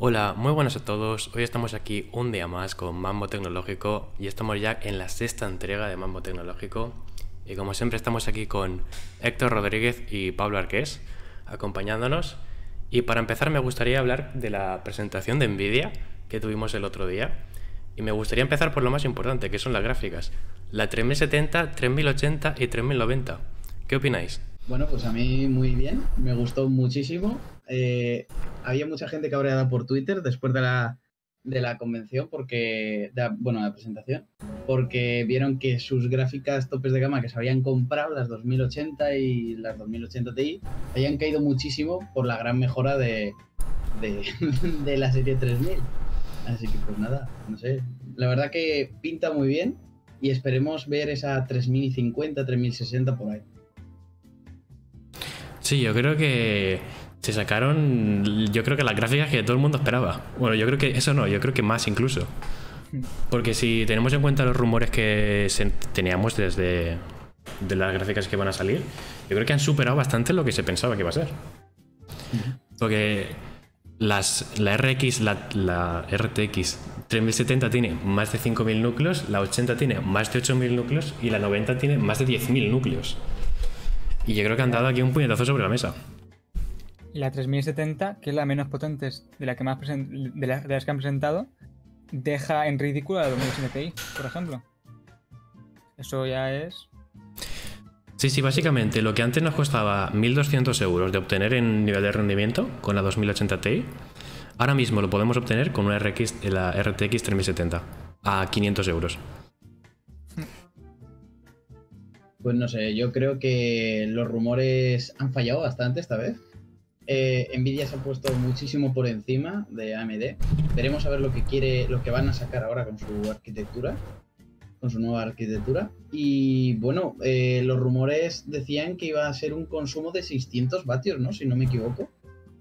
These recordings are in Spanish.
Hola, muy buenas a todos. Hoy estamos aquí un día más con Mambo Tecnológico y estamos ya en la sexta entrega de Mambo Tecnológico. Y como siempre estamos aquí con Héctor Rodríguez y Pablo Arqués acompañándonos. Y para empezar me gustaría hablar de la presentación de Nvidia que tuvimos el otro día. Y me gustaría empezar por lo más importante, que son las gráficas. La 3070, 3080 y 3090. ¿Qué opináis? Bueno, pues a mí muy bien, me gustó muchísimo. Eh, había mucha gente cabreada por Twitter después de la, de la convención, porque, bueno, la presentación, porque vieron que sus gráficas topes de gama que se habían comprado, las 2080 y las 2080 Ti, habían caído muchísimo por la gran mejora de, de, de la serie 3000. Así que pues nada, no sé. La verdad que pinta muy bien y esperemos ver esa 3050, 3060 por ahí. Sí, yo creo que se sacaron, yo creo que las gráficas que todo el mundo esperaba. Bueno, yo creo que eso no, yo creo que más incluso. Porque si tenemos en cuenta los rumores que teníamos desde de las gráficas que van a salir, yo creo que han superado bastante lo que se pensaba que iba a ser. Porque las, la RX, la, la RTX 3070 tiene más de 5000 núcleos, la 80 tiene más de 8000 núcleos y la 90 tiene más de 10000 núcleos. Y yo creo que han dado aquí un puñetazo sobre la mesa. Y la 3070, que es la menos potente de, la que más de, la- de las que han presentado, deja en ridículo a la 2080 Ti, por ejemplo. Eso ya es. Sí, sí, básicamente lo que antes nos costaba 1200 euros de obtener en nivel de rendimiento con la 2080 Ti, ahora mismo lo podemos obtener con una RX, la RTX 3070 a 500 euros. Pues no sé, yo creo que los rumores han fallado bastante esta vez. Eh, Nvidia se ha puesto muchísimo por encima de AMD. Veremos a ver lo que quiere, lo que van a sacar ahora con su arquitectura, con su nueva arquitectura. Y bueno, eh, los rumores decían que iba a ser un consumo de 600 vatios, ¿no? Si no me equivoco,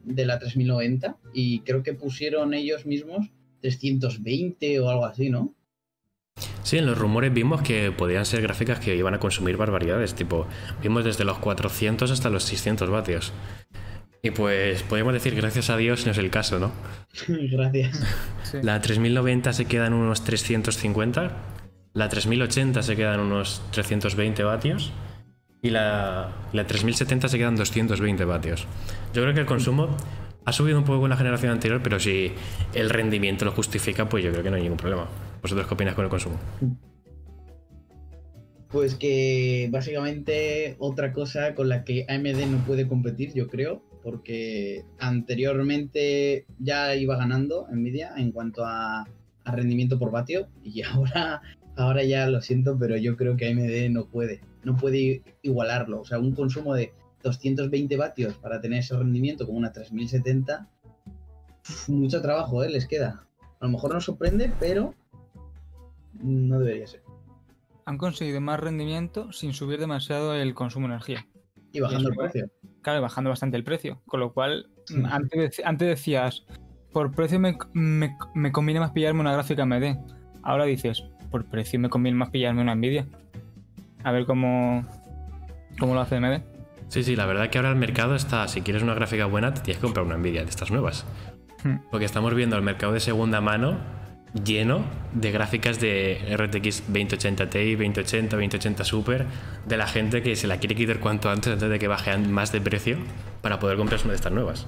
de la 3090. Y creo que pusieron ellos mismos 320 o algo así, ¿no? Sí, en los rumores vimos que podían ser gráficas que iban a consumir barbaridades, tipo, vimos desde los 400 hasta los 600 vatios. Y pues podemos decir, gracias a Dios, no es el caso, ¿no? Gracias. Sí. La 3090 se queda en unos 350, la 3080 se queda en unos 320 vatios y la, la 3070 se queda en 220 vatios. Yo creo que el consumo ha subido un poco con la generación anterior, pero si el rendimiento lo justifica, pues yo creo que no hay ningún problema. ¿Vosotros qué opináis con el consumo? Pues que básicamente otra cosa con la que AMD no puede competir, yo creo, porque anteriormente ya iba ganando Nvidia en cuanto a, a rendimiento por vatio y ahora, ahora ya lo siento, pero yo creo que AMD no puede, no puede igualarlo. O sea, un consumo de 220 vatios para tener ese rendimiento como una 3070, uf, mucho trabajo ¿eh? les queda. A lo mejor nos sorprende, pero no debería ser. Han conseguido más rendimiento sin subir demasiado el consumo de energía. Y bajando el precio. Claro, bajando bastante el precio. Con lo cual, Sí. antes, antes decías, por precio me, me- me conviene más pillarme una gráfica AMD. Ahora dices, por precio me conviene más pillarme una Nvidia. A ver cómo, cómo lo hace AMD. Sí, sí, la verdad que ahora el mercado está, si quieres una gráfica buena, te tienes que comprar una Nvidia de estas nuevas. Hmm. Porque estamos viendo el mercado de segunda mano lleno de gráficas de RTX 2080 Ti, 2080, 2080 Super, de la gente que se la quiere quitar cuanto antes antes de que bajen más de precio para poder comprarse una de estas nuevas.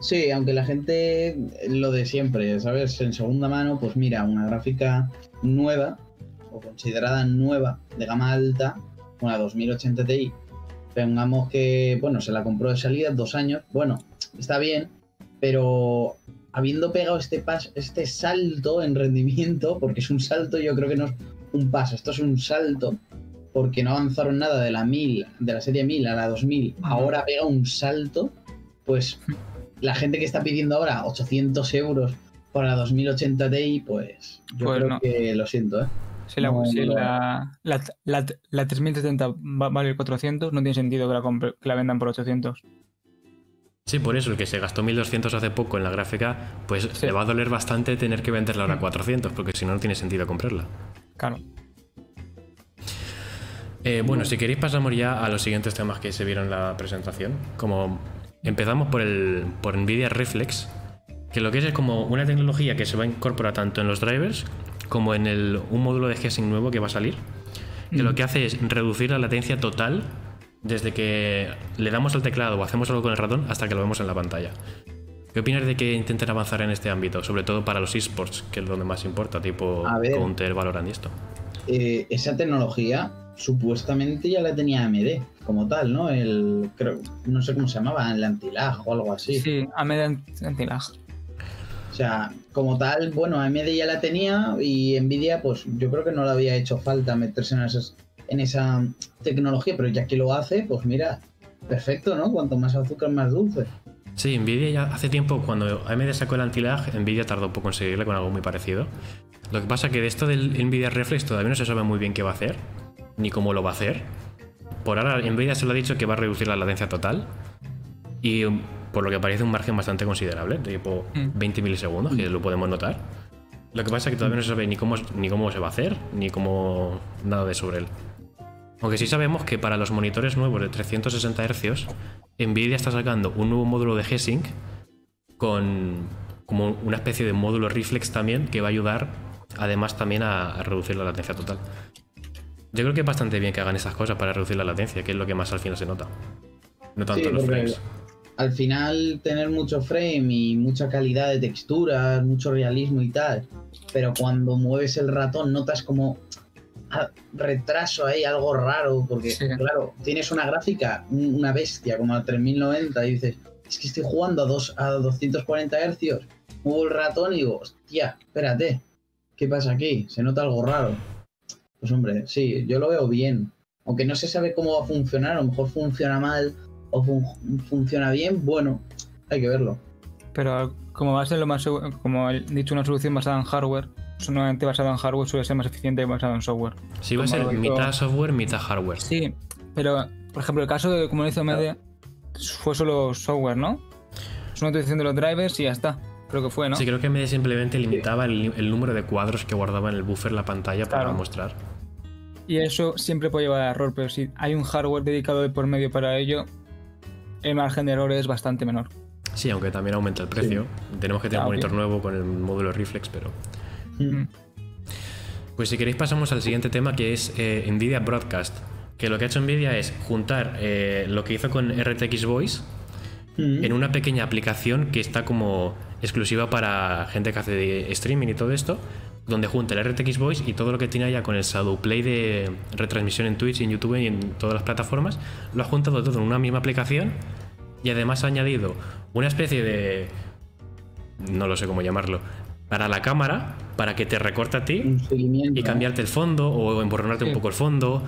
Sí, aunque la gente lo de siempre, ¿sabes? En segunda mano, pues mira, una gráfica nueva o considerada nueva de gama alta, una 2080 Ti, pongamos que, bueno, se la compró de salida dos años, bueno, está bien, pero habiendo pegado este paso, este salto en rendimiento, porque es un salto, yo creo que no es un paso, esto es un salto, porque no avanzaron nada de la 1000, de la serie 1000 a la 2000, ahora pega un salto, pues la gente que está pidiendo ahora 800 euros para la 2080 Ti, pues yo Pues creo no. que lo siento, ¿eh? Si, la, No, si no la, la, la, la 3070 va- vale 400, no tiene sentido que la, compre- que la vendan por 800. Sí, por eso el que se gastó 1200 hace poco en la gráfica, pues Sí. le va a doler bastante tener que venderla ahora a 400, porque si no, no tiene sentido comprarla. Claro. Eh, bueno, si queréis pasamos ya a los siguientes temas que se vieron en la presentación. Como empezamos por el por Nvidia Reflex, Que lo que es es como una tecnología que se va a incorporar tanto en los drivers como en el, un módulo de G-Sync nuevo que va a salir. Que lo que hace es reducir la latencia total desde que le damos al teclado o hacemos algo con el ratón hasta que lo vemos en la pantalla. ¿Qué opinas de que intenten avanzar en este ámbito? Sobre todo para los esports, que es donde más importa, tipo ver. Counter, Valorant y esto. Eh, esa tecnología supuestamente ya la tenía AMD como tal, ¿no? El creo, no sé cómo se llamaba, el antilag o algo así. Sí, a media antilag. O sea, como tal, bueno, AMD ya la tenía y Nvidia, pues yo creo que no le había hecho falta meterse en, esas, en esa tecnología, pero ya que lo hace, pues mira, perfecto, ¿no? Cuanto más azúcar, más dulce. Sí, Nvidia ya hace tiempo, cuando AMD sacó el anti-lag, Nvidia tardó un poco en seguirle con algo muy parecido. Lo que pasa que de esto del Nvidia Reflex todavía no se sabe muy bien qué va a hacer, ni cómo lo va a hacer. Por ahora, Nvidia se lo ha dicho que va a reducir la latencia total. Y um, por lo que parece un margen bastante considerable, de tipo Mm. 20 milisegundos, que lo podemos notar. Lo que pasa es que todavía no se sabe ni cómo, ni cómo se va a hacer, ni cómo nada de sobre él. Aunque sí sabemos que para los monitores nuevos de 360 Hz, Nvidia está sacando un nuevo módulo de G-Sync con como una especie de módulo reflex también que va a ayudar además también a, a reducir la latencia total. Yo creo que es bastante bien que hagan esas cosas para reducir la latencia, que es lo que más al final se nota. No tanto Sí, los frames. Al final, tener mucho frame y mucha calidad de texturas, mucho realismo y tal, pero cuando mueves el ratón notas como retraso ahí, algo raro, porque Sí. claro, tienes una gráfica, un- una bestia como la 3090 y dices, es que estoy jugando a, dos, a 240 Hz, muevo el ratón y digo, hostia, espérate, ¿qué pasa aquí? Se nota algo raro. Pues hombre, sí, yo lo veo bien. Aunque no se sabe cómo va a funcionar, a lo mejor funciona mal o fun- funciona bien, bueno, hay que verlo. Pero como va a ser lo más como he dicho, una solución basada en hardware, solamente basada en hardware suele ser más eficiente que basada en software. Sí, va a ser mitad software, mitad hardware. Sí, pero por ejemplo, el caso de como lo hizo Media fue solo software, ¿no? Es una utilización de los drivers y ya está. Creo que fue, ¿no? Sí, creo que MD simplemente limitaba el, el número de cuadros que guardaba en el buffer la pantalla para mostrar. Y eso siempre puede llevar a error, pero si hay un hardware dedicado de por medio para ello, el margen de error es bastante menor. Sí, aunque también aumenta el precio. Tenemos que tener un monitor nuevo con el módulo reflex, pero. Mm. Pues si queréis pasamos al siguiente tema que es eh, Nvidia Broadcast. Que lo que ha hecho Nvidia es juntar eh, lo que hizo con RTX Voice Mm. en una pequeña aplicación que está como exclusiva para gente que hace streaming y todo esto, donde junta el RTX Voice y todo lo que tiene ya con el Shadowplay de retransmisión en Twitch, en YouTube y en todas las plataformas, lo ha juntado todo en una misma aplicación y además ha añadido una especie de... no lo sé cómo llamarlo, para la cámara, para que te recorte a ti y cambiarte el fondo o emborronarte un poco el fondo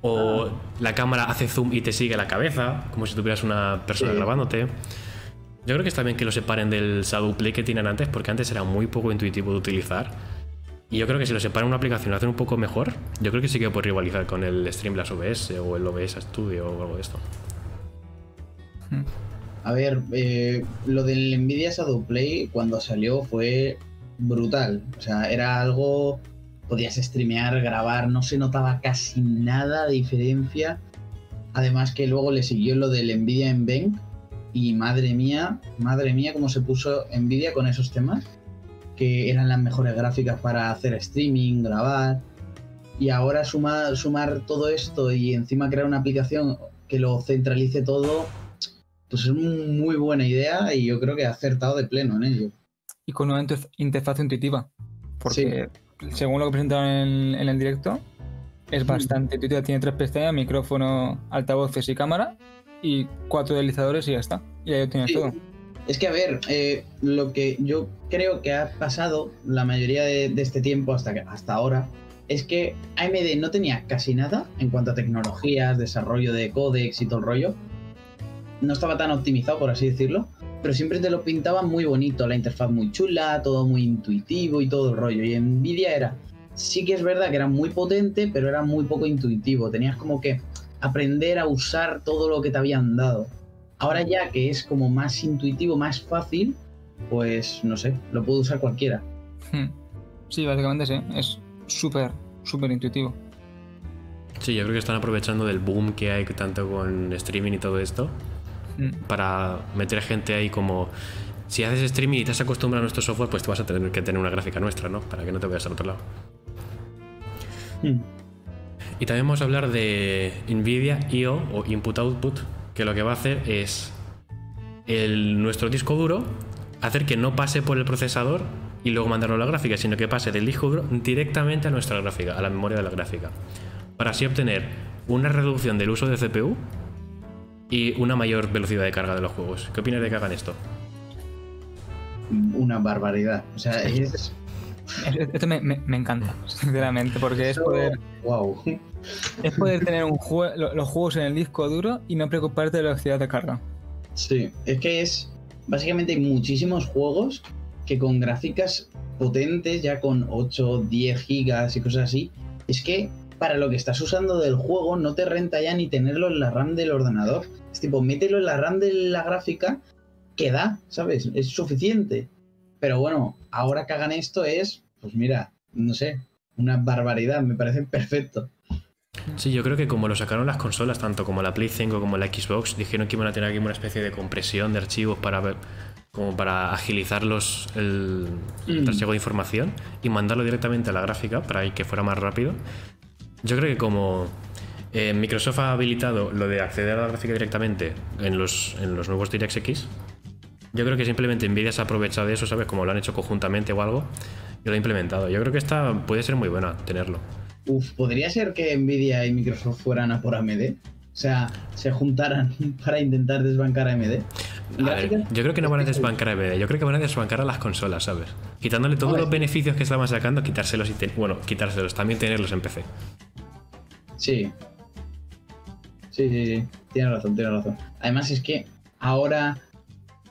o Ah. la cámara hace zoom y te sigue la cabeza como si tuvieras una persona Sí. grabándote. Yo creo que está bien que lo separen del Shadowplay que tienen antes porque antes era muy poco intuitivo de utilizar. Y yo creo que si lo separan en una aplicación y lo hacen un poco mejor. Yo creo que sí que puede rivalizar con el Streamlabs OBS o el OBS Studio o algo de esto. A ver, eh, lo del Nvidia Shadowplay cuando salió fue brutal. O sea, era algo. Podías streamear, grabar, no se notaba casi nada de diferencia. Además, que luego le siguió lo del Nvidia Nvenc. Y madre mía, madre mía, cómo se puso Nvidia con esos temas. Que eran las mejores gráficas para hacer streaming, grabar. Y ahora sumar, sumar todo esto y encima crear una aplicación que lo centralice todo pues es una muy buena idea y yo creo que ha acertado de pleno en ello. Y con una interf- interfaz intuitiva. Porque según lo que presentaron en, en el directo, es bastante intuitiva. Tiene tres pestañas, micrófono, altavoces y cámara. Y cuatro deslizadores y ya está. Y ahí lo tienes Sí. todo. Es que, a ver, eh, lo que yo creo que ha pasado la mayoría de, de este tiempo hasta, que- hasta ahora es que AMD no tenía casi nada en cuanto a tecnologías, desarrollo de códex y todo el rollo. No estaba tan optimizado, por así decirlo, pero siempre te lo pintaban muy bonito, la interfaz muy chula, todo muy intuitivo y todo el rollo. Y Nvidia era, sí que es verdad que era muy potente, pero era muy poco intuitivo. Tenías como que aprender a usar todo lo que te habían dado. Ahora ya que es como más intuitivo, más fácil, pues no sé, lo puede usar cualquiera. Hmm. Sí, básicamente sí. Es súper, súper intuitivo. sí yo creo que están aprovechando del boom que hay tanto con streaming y todo esto. Para meter gente ahí como si haces streaming y te has acostumbrado a nuestro software, pues te vas a tener que tener una gráfica nuestra, ¿no? Para que no te vayas al otro lado. Hmm. Y también vamos a hablar de NVIDIA I.O. o Input Output, que lo que va a hacer es el, nuestro disco duro hacer que no pase por el procesador y luego mandarlo a la gráfica, sino que pase del disco duro directamente a nuestra gráfica, a la memoria de la gráfica. Para así obtener una reducción del uso de CPU y una mayor velocidad de carga de los juegos. ¿Qué opinas de que hagan esto? Una barbaridad. O sea, es. Esto me, me- me encanta, sinceramente, porque es poder, Wow. es poder tener un jue- lo- los juegos en el disco duro y no preocuparte de la velocidad de carga. Sí, es que es. Básicamente hay muchísimos juegos que con gráficas potentes, ya con 8, 10 gigas y cosas así, es que para lo que estás usando del juego no te renta ya ni tenerlo en la RAM del ordenador. Es tipo, mételo en la RAM de la gráfica que da, ¿sabes? Es suficiente. Pero bueno, ahora que hagan esto es, pues mira, no sé, una barbaridad, me parece perfecto. Sí, yo creo que como lo sacaron las consolas, tanto como la Play 5 como la Xbox, dijeron que iban a tener aquí una especie de compresión de archivos para ver, como para agilizar los, el, el Mm. trasiego de información y mandarlo directamente a la gráfica para que fuera más rápido. Yo creo que como eh, Microsoft ha habilitado lo de acceder a la gráfica directamente en los, en los nuevos DirectX, yo creo que simplemente Nvidia se ha aprovechado de eso, ¿sabes? Como lo han hecho conjuntamente o algo, y lo ha implementado. Yo creo que esta puede ser muy buena tenerlo. Uf, ¿podría ser que Nvidia y Microsoft fueran a por AMD? O sea, se juntaran para intentar desbancar a AMD. A ver, Gráficas- yo creo que no van a desbancar a AMD, yo creo que van a desbancar a las consolas, ¿sabes? Quitándole todos los beneficios que estaban sacando, quitárselos y ten- bueno, quitárselos, también tenerlos en PC. Sí. Sí, sí, sí. Tienes razón, tienes razón. Además es que ahora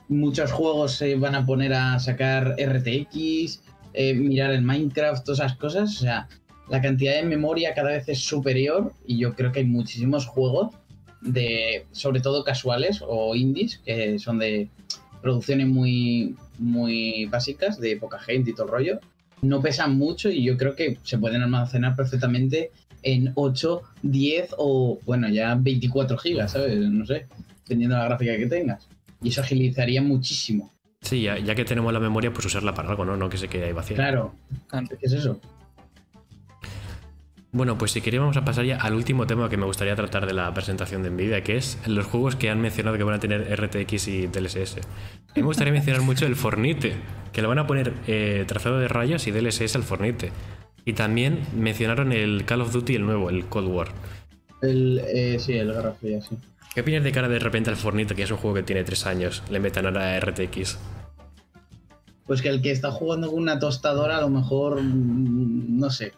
muchos juegos se van a poner a sacar RTX, eh, mirar el Minecraft, todas esas cosas. O sea, la cantidad de memoria cada vez es superior y yo creo que hay muchísimos juegos de, sobre todo casuales o indies, que son de producciones muy, muy básicas, de poca gente y todo el rollo. No pesan mucho y yo creo que se pueden almacenar perfectamente en 8, 10 o, bueno, ya 24 gigas, ¿sabes? No sé, dependiendo de la gráfica que tengas. Y eso agilizaría muchísimo. Sí, ya, ya que tenemos la memoria, pues usarla para algo, ¿no? No que se quede ahí vacía. Claro. ¿qué es eso? Bueno, pues si queréis vamos a pasar ya al último tema que me gustaría tratar de la presentación de Nvidia, que es los juegos que han mencionado que van a tener RTX y DLSS. A mí me gustaría mencionar mucho el Fornite, que le van a poner eh, trazado de rayos y DLSS al Fornite. Y también mencionaron el Call of Duty, el nuevo, el Cold War. El, eh, sí, el grafía, sí. ¿Qué opinas de cara de repente al Fornite, que es un juego que tiene tres años, le metan ahora RTX? Pues que el que está jugando con una tostadora a lo mejor, mm, no sé.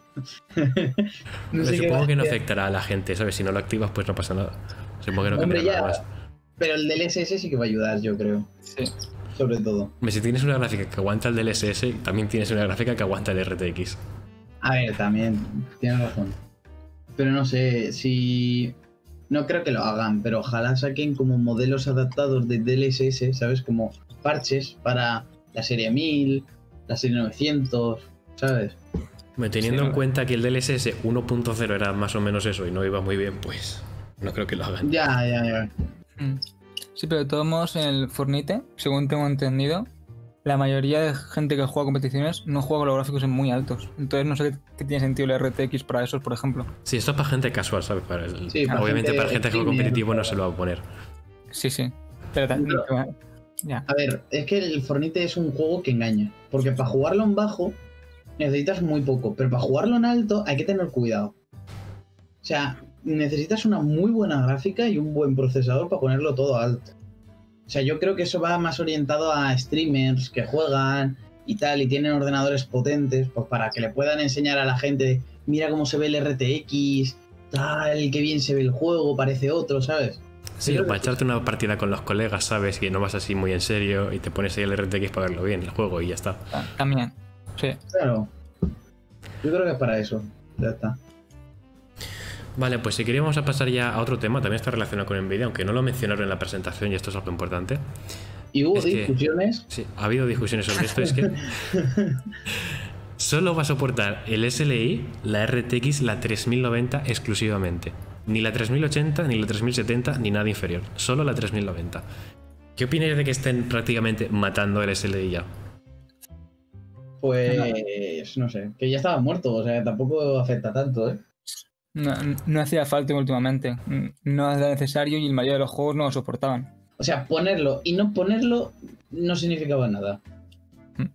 Pero no sé qué supongo que no a afectará a la gente, ¿sabes? Si no lo activas, pues no pasa nada. Supongo que no Hombre, ya. nada más. Pero el DLSS sí que va a ayudar, yo creo. Sí. Sobre todo. Si tienes una gráfica que aguanta el DLSS, también tienes una gráfica que aguanta el RTX. A ver, también, tienes razón. Pero no sé, si... No creo que lo hagan, pero ojalá saquen como modelos adaptados de DLSS, ¿sabes? Como parches para la serie 1000, la serie 900, ¿sabes? Teniendo Sí, en no. cuenta que el DLSS 1.0 era más o menos eso y no iba muy bien, pues no creo que lo hagan. Ya, ya, ya. Sí, pero de todos modos, en el Fornite, según tengo entendido, la mayoría de gente que juega competiciones no juega con los gráficos en muy altos. Entonces no sé qué, qué tiene sentido el RTX para esos, por ejemplo. Sí, esto es para gente casual, ¿sabes? Para el- Sí, para obviamente gente para gente que juega competitivo no se lo va a poner. Sí, sí. Pero también... Ya. A ver, es que el Fornite es un juego que engaña. Porque para jugarlo en bajo necesitas muy poco, pero para jugarlo en alto hay que tener cuidado. O sea, necesitas una muy buena gráfica y un buen procesador para ponerlo todo alto. O sea, yo creo que eso va más orientado a streamers que juegan y tal, y tienen ordenadores potentes, pues para que le puedan enseñar a la gente, mira cómo se ve el RTX, tal, qué bien se ve el juego, parece otro, ¿sabes? Sí, o para echarte una partida con los colegas, ¿sabes? Que no vas así muy en serio y te pones ahí el RTX para verlo bien, el juego y ya está. ta- También. Sí. Claro. Yo creo que es para eso. Ya está. Vale, pues si queríamos a pasar ya a otro tema, también está relacionado con Nvidia, aunque no lo mencionaron en la presentación y esto es algo importante. Y hubo Es que- discusiones. Sí, ha habido discusiones sobre esto, es que solo va a soportar el SLI, la RTX, la 3090 exclusivamente. Ni la 3080, ni la 3070, ni nada inferior. Solo la 3090. ¿Qué opináis de que estén prácticamente matando el SLI ya? Pues no sé, que ya estaba muerto, o sea, tampoco afecta tanto, ¿eh? No, no hacía falta últimamente. No era necesario y el mayor de los juegos no lo soportaban. O sea, ponerlo y no ponerlo no significaba nada. Mm.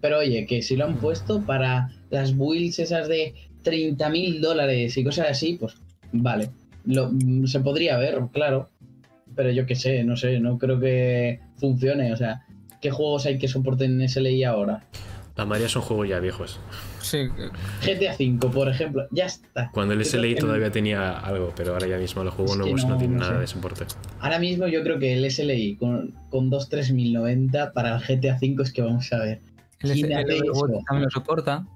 Pero oye, que si lo han puesto para las builds esas de 30 mil dólares y cosas así, pues vale. Lo, se podría ver, claro. Pero yo qué sé, no sé, no creo que funcione. O sea, ¿qué juegos hay que soporten SLI ahora? La mayoría son juegos ya viejos. Sí, GTA V, por ejemplo, ya está. Cuando el SLI todavía tenía algo, pero ahora ya mismo los juegos nuevos no, no, tienen no nada sé. de soporte. Ahora mismo yo creo que el SLI con, con 23090 para el GTA V es que vamos a ver. el, ¿Quién el hace Overwatch eso? también lo soporta.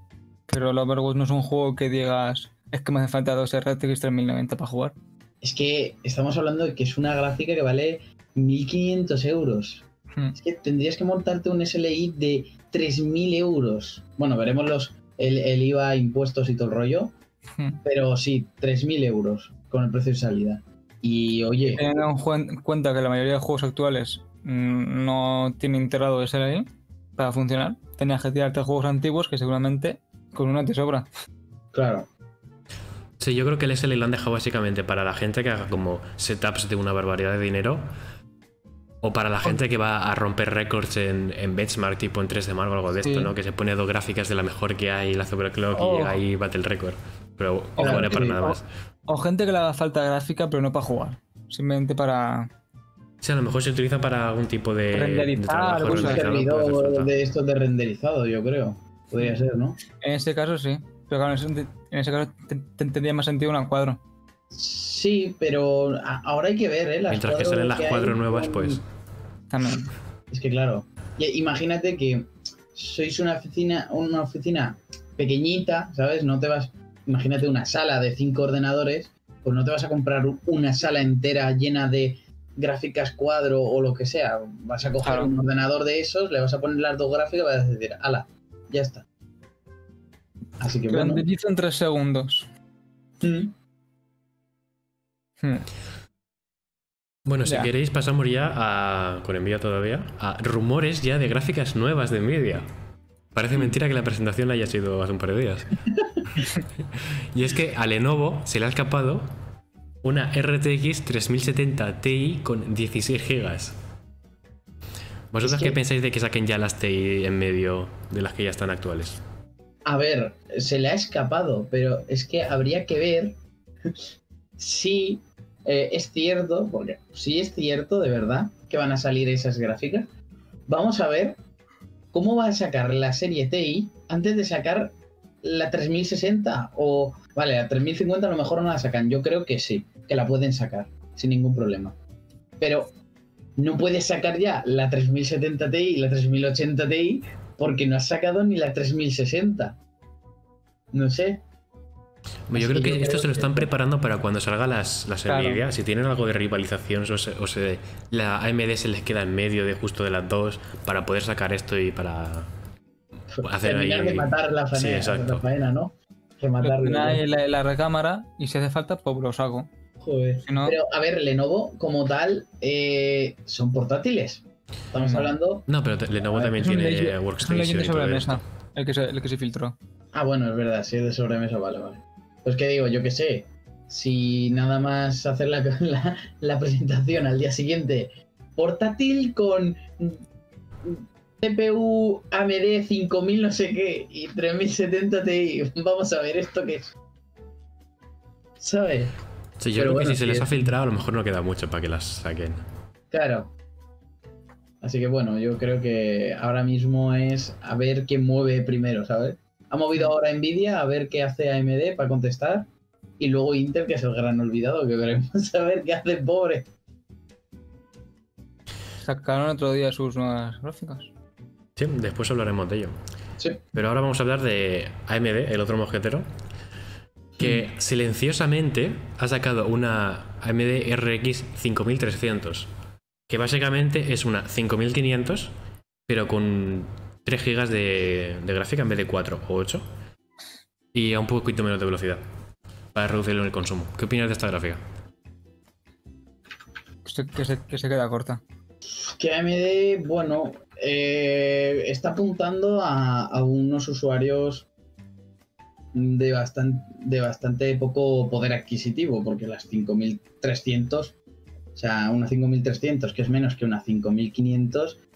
Pero el Overwatch no es un juego que digas. Es que me hace falta dos RTX 3090 para jugar. Es que estamos hablando de que es una gráfica que vale 1500 euros. Hmm. Es que tendrías que montarte un SLI de 3000 euros. Bueno, veremos los el, el IVA, impuestos y todo el rollo. Hmm. Pero sí, 3000 euros con el precio de salida. Y oye, Teniendo en cuenta que la mayoría de juegos actuales mm, no tienen integrado SLI para funcionar, tenías que tirarte juegos antiguos que seguramente con una te sobra. claro. Sí, yo creo que el SLI lo han dejado básicamente para la gente que haga como setups de una barbaridad de dinero. O para la gente que va a romper récords en, en benchmark, tipo en 3D Mark o algo de Sí. esto, ¿no? Que se pone dos gráficas de la mejor que hay, la overclock Oh. y llega ahí bate el récord. Pero no vale para nada O- más. O gente que le haga falta gráfica, pero no para jugar. Simplemente para. Sí, a lo mejor se utiliza para algún tipo de, de Renderizar, trabajo algún Un renderizado, falta. de estos de renderizado, yo creo. Podría ser, ¿no? En ese caso sí. Pero claro, en ese, caso te, te tendría más sentido un cuadro. Sí, pero a- ahora hay que ver, ¿eh? Las Mientras que salen las hay cuadros nuevas, con- pues. También. Es que claro. Imagínate que sois una oficina, una oficina pequeñita, ¿sabes? No te vas. Imagínate una sala de cinco ordenadores, pues no te vas a comprar una sala entera llena de gráficas cuadro o lo que sea. Vas a coger Claro. un ordenador de esos, le vas a poner las dos gráficas y vas a decir, ala, ya está. Así que bueno. En 3 segundos. Mm. Hmm. Bueno, si Ya. queréis pasamos ya a, con Nvidia todavía, a rumores ya de gráficas nuevas de Nvidia. Parece mentira que la presentación haya sido hace un par de días. y es que a Lenovo se le ha escapado una RTX 3070 Ti con 16 GB. ¿Vosotros Es que- qué pensáis de que saquen ya las Ti en medio de las que ya están actuales? A ver, se le ha escapado, pero es que habría que ver si eh, es cierto, porque si es cierto de verdad que van a salir esas gráficas, vamos a ver cómo va a sacar la serie TI antes de sacar la 3060 o, vale, la 3050 a lo mejor no la sacan, yo creo que sí, que la pueden sacar sin ningún problema. Pero no puedes sacar ya la 3070 Ti y la 3080 Ti porque no has sacado ni la 3060. No sé. Yo creo que esto se lo que- están preparando para cuando salgan las, las Claro. Nvidia. Si tienen algo de rivalización o, se, o se- la AMD se les queda en medio de justo de las dos para poder sacar esto y para hacer Terminar ahí- de matar la Sí, faena, exacto. la faena, ¿no? En la, recámara y si hace falta, pues lo saco. Joder. Si no, Pero a ver, Lenovo como tal eh, son portátiles. Estamos No. hablando. No, pero te- Lenovo ver, también tiene ley- es un Workstation. El que, se, el que se filtró. Ah, bueno, es verdad, si es de sobremesa, vale, vale. Pues que digo, yo qué sé. Si nada más hacer la, la, la presentación al día siguiente, portátil con CPU AMD 5000 no sé qué y 3070 Ti. Vamos a ver esto qué es. ¿Sabes? Sí, yo Pero creo bueno, que si se les es- ha filtrado, a lo mejor no queda mucho para que las saquen. Claro. Así que bueno, yo creo que ahora mismo es a ver quién mueve primero, ¿sabes? Ha movido ahora Nvidia a ver qué hace AMD para contestar. Y luego Intel, que es el gran olvidado, que veremos a ver qué hace pobre. Sacaron otro día sus nuevas gráficas. Sí, después hablaremos de ello. Sí. Pero ahora vamos a hablar de AMD, el otro mosquetero, que Mm. silenciosamente ha sacado una AMD RX 5300, que básicamente es una 5500, pero con 3 GB de, de gráfica en vez de 4 o 8, y a un poquito menos de velocidad, para reducirlo en el consumo. ¿Qué opinas de esta gráfica? Que se, que se, que se queda corta. Que AMD, bueno, eh, está apuntando a, a unos usuarios de bastante, de bastante poco poder adquisitivo, porque las 5300, o sea, una 5300 que es menos que una 5500, mm,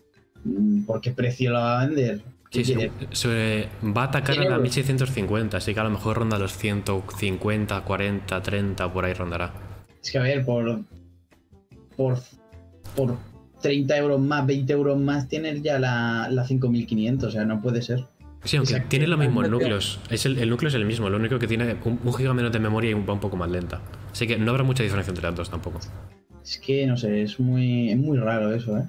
¿por qué precio la va a vender? ¿Qué Sí, se- se- va a atacar a la euros. 1650, así que a lo mejor ronda los 150, 40, 30, por ahí rondará. Es que a ver, por, por, por 30 euros más, 20 euros más, tienes ya la, la 5500, o sea, no puede ser. Sí, aunque tiene los mismos Exacto. núcleos. Es el, el núcleo es el mismo, lo único que tiene un, un giga menos de memoria y va un poco más lenta. Así que no habrá mucha diferencia entre las dos tampoco. Es que, no sé, es muy, es muy raro eso, ¿eh?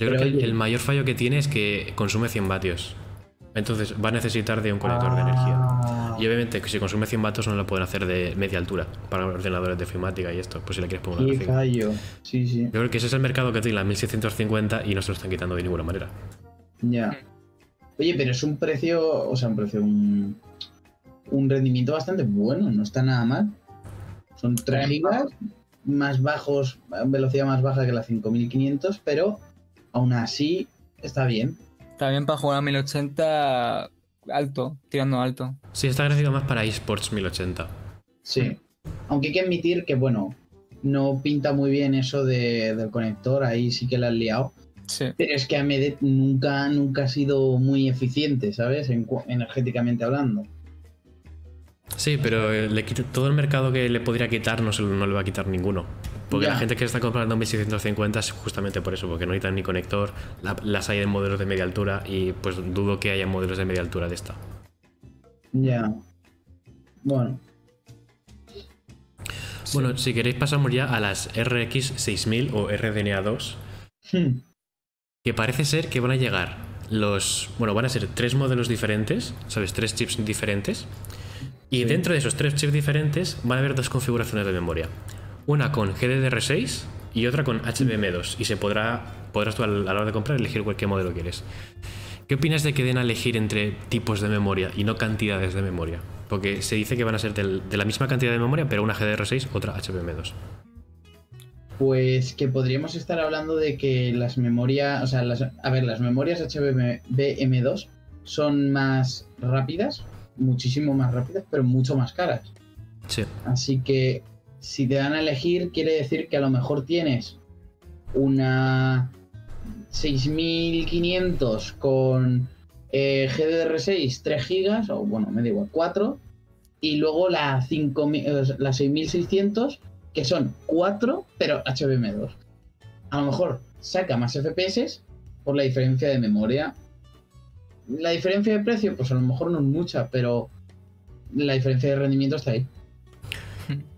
Yo creo que el, mayor fallo que tiene es que consume 100 vatios. Entonces va a necesitar de un conector de energía. Ah. Y obviamente que si consume 100 vatios no lo pueden hacer de media altura para ordenadores de ofimática y esto, pues si le quieres poner una Qué gráfica. fallo. Sí, sí. Yo creo que ese es el mercado que tiene la 1650 y no se lo están quitando de ninguna manera. Ya. Oye, pero es un precio, o sea, un precio, un, un rendimiento bastante bueno, no está nada mal. Son 3 gigas más bajos, velocidad más baja que la 5500, pero aún así está bien. También para jugar a 1080 alto, tirando alto. Sí, está gráfica más para eSports 1080. Sí. Aunque hay que admitir que, bueno, no pinta muy bien eso de- del conector, ahí sí que la has liado. Sí. Pero es que AMD nunca, nunca ha sido muy eficiente, ¿sabes? En energéticamente hablando. Sí, pero eh, le quita- todo el mercado que le podría quitar no, se, lo- no le va a quitar ninguno. Porque Ya. la gente que está comprando 1650 es justamente por eso, porque no necesitan ni conector, la- las hay en modelos de media altura y pues dudo que haya modelos de media altura de esta. Ya. Bueno. Bueno, si queréis pasamos ya a las RX 6000 o RDNA2, Hmm. que parece ser que van a llegar los... Bueno, van a ser tres modelos diferentes, ¿sabes? Tres chips diferentes. Y Sí. dentro de esos tres chips diferentes van a haber dos configuraciones de memoria. Una con GDDR6 y otra con HBM2. Y se podrá, podrás tú a la hora de comprar elegir cualquier modelo quieres. ¿Qué opinas de que den a elegir entre tipos de memoria y no cantidades de memoria? Porque se dice que van a ser del- de la misma cantidad de memoria, pero una GDR6, otra HBM2. Pues que podríamos estar hablando de que las memorias, o sea, las, a ver, las memorias HBM2 son más rápidas, muchísimo más rápidas, pero mucho más caras. Sí. Así que si te dan a elegir, quiere decir que a lo mejor tienes una 6500 con eh, GDR6 3 GB, o bueno, me da igual, 4, y luego la, 5000, eh, la 6600 que son 4, pero HBM2. A lo mejor saca más FPS por la diferencia de memoria. La diferencia de precio, pues a lo mejor no es mucha, pero la diferencia de rendimiento está ahí.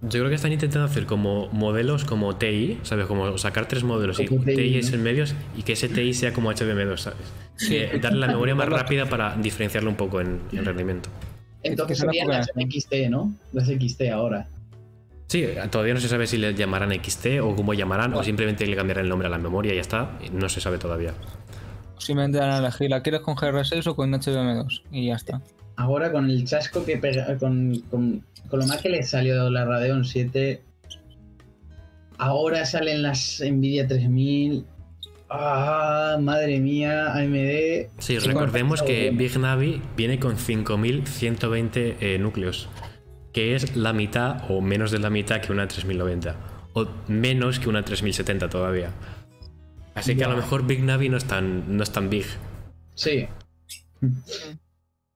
Yo creo que están intentando hacer como modelos como TI, ¿sabes? Como sacar tres modelos y TI, TI es en medios y que ese TI sea como HBM2, ¿sabes? Sí. Eh, darle la memoria más rápida para diferenciarlo un poco en, en rendimiento. Entonces serían las XT, ¿no? Las XT ahora. Sí, todavía no se sabe si le llamarán XT o cómo llamarán o simplemente le cambiarán el nombre a la memoria y ya está. No se sabe todavía. Simplemente dan a elegir, ¿la quieres con GR6 o con HBM2? Y ya está. Ahora con el chasco que pega, con, con, con lo mal que le salió la Radeon 7, ahora salen las Nvidia 3000. Ah, madre mía, AMD. Sí, recordemos que Big Navi viene con 5120 eh, núcleos, que es la mitad o menos de la mitad que una 3090, o menos que una 3070 todavía. Así que a lo mejor Big Navi no es tan, no es tan big. Sí.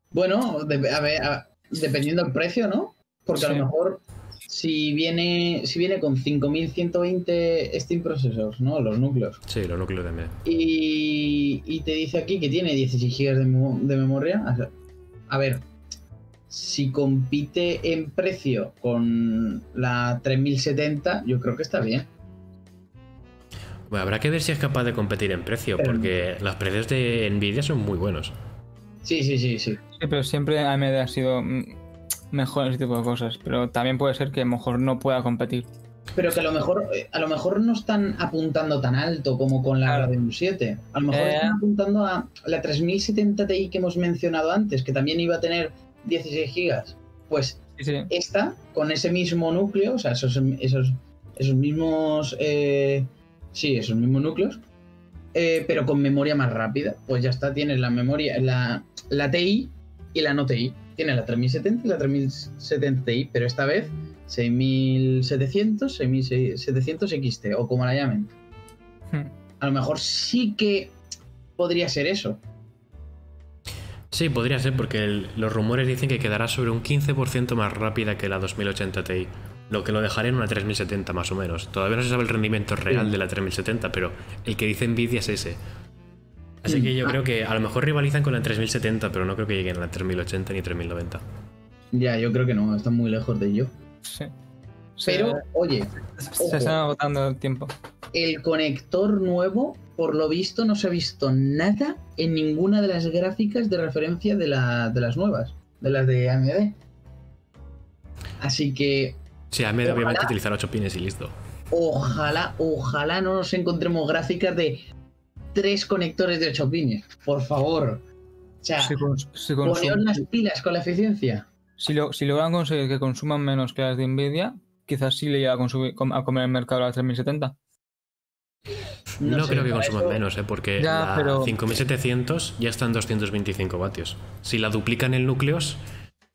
Bueno, de- a ver, a- dependiendo del precio, ¿no? Porque a lo mejor si viene, si viene con 5120 Steam Processors, ¿no? Los núcleos. Sí, los núcleos de media. Y, y te dice aquí que tiene 16 GB de, de memoria. A ver- A ver, si compite en precio con la 3070, yo creo que está bien. Bueno, habrá que ver si es capaz de competir en precio, Pero- porque los precios de Nvidia son muy buenos. Sí, sí, sí, sí. Sí, pero siempre AMD ha sido mm, mejor en ese tipo de cosas. Pero también puede ser que a lo mejor no pueda competir. Pero que a lo mejor eh, a lo mejor no están apuntando tan alto como con la Claro. Radeon 7. A lo mejor Eh. están apuntando a la 3070 Ti que hemos mencionado antes, que también iba a tener 16 GB. Pues Sí, sí. esta, con ese mismo núcleo, o sea, esos, esos, esos mismos. eh, sí, esos mismos núcleos, eh, pero con memoria más rápida. Pues ya está, tienes la memoria, la, la TI y la no TI. Tienes la 3070 y la 3070 Ti, pero esta vez 6700, 6700 XT o como la llamen. Hmm. A lo mejor sí que podría ser eso. Sí, podría ser, porque el- los rumores dicen que quedará sobre un 15% más rápida que la 2080 Ti. Lo que lo dejaría en una 3070 más o menos. Todavía no se sabe el rendimiento real Sí. de la 3070, pero el que dice Nvidia es ese. Así Mm. que yo Ah. creo que a lo mejor rivalizan con la 3070, pero no creo que lleguen a la 3080 ni 3090. Ya, yo creo que no, están muy lejos de ello. Sí. Pero, oye, ojo. se están agotando el tiempo. el conector nuevo, por lo visto, no se ha visto nada en ninguna de las gráficas de referencia de, la- de las nuevas, de las de AMD. Así que Sí, AMD Ojalá. obviamente utilizar 8 pines y listo. ojalá, ojalá no nos encontremos gráficas de tres conectores de 8 pines. Por favor. O sea, poneos consum- las pilas con la eficiencia. si lo- si logran conseguir que consuman menos que las de Nvidia, quizás sí le llega a, consumir- a comer el mercado a las 3070. No, sé, creo que consuman eso- menos, ¿eh? porque Ya, la pero- 5700 ya está en 225 vatios. Si la duplican en núcleos,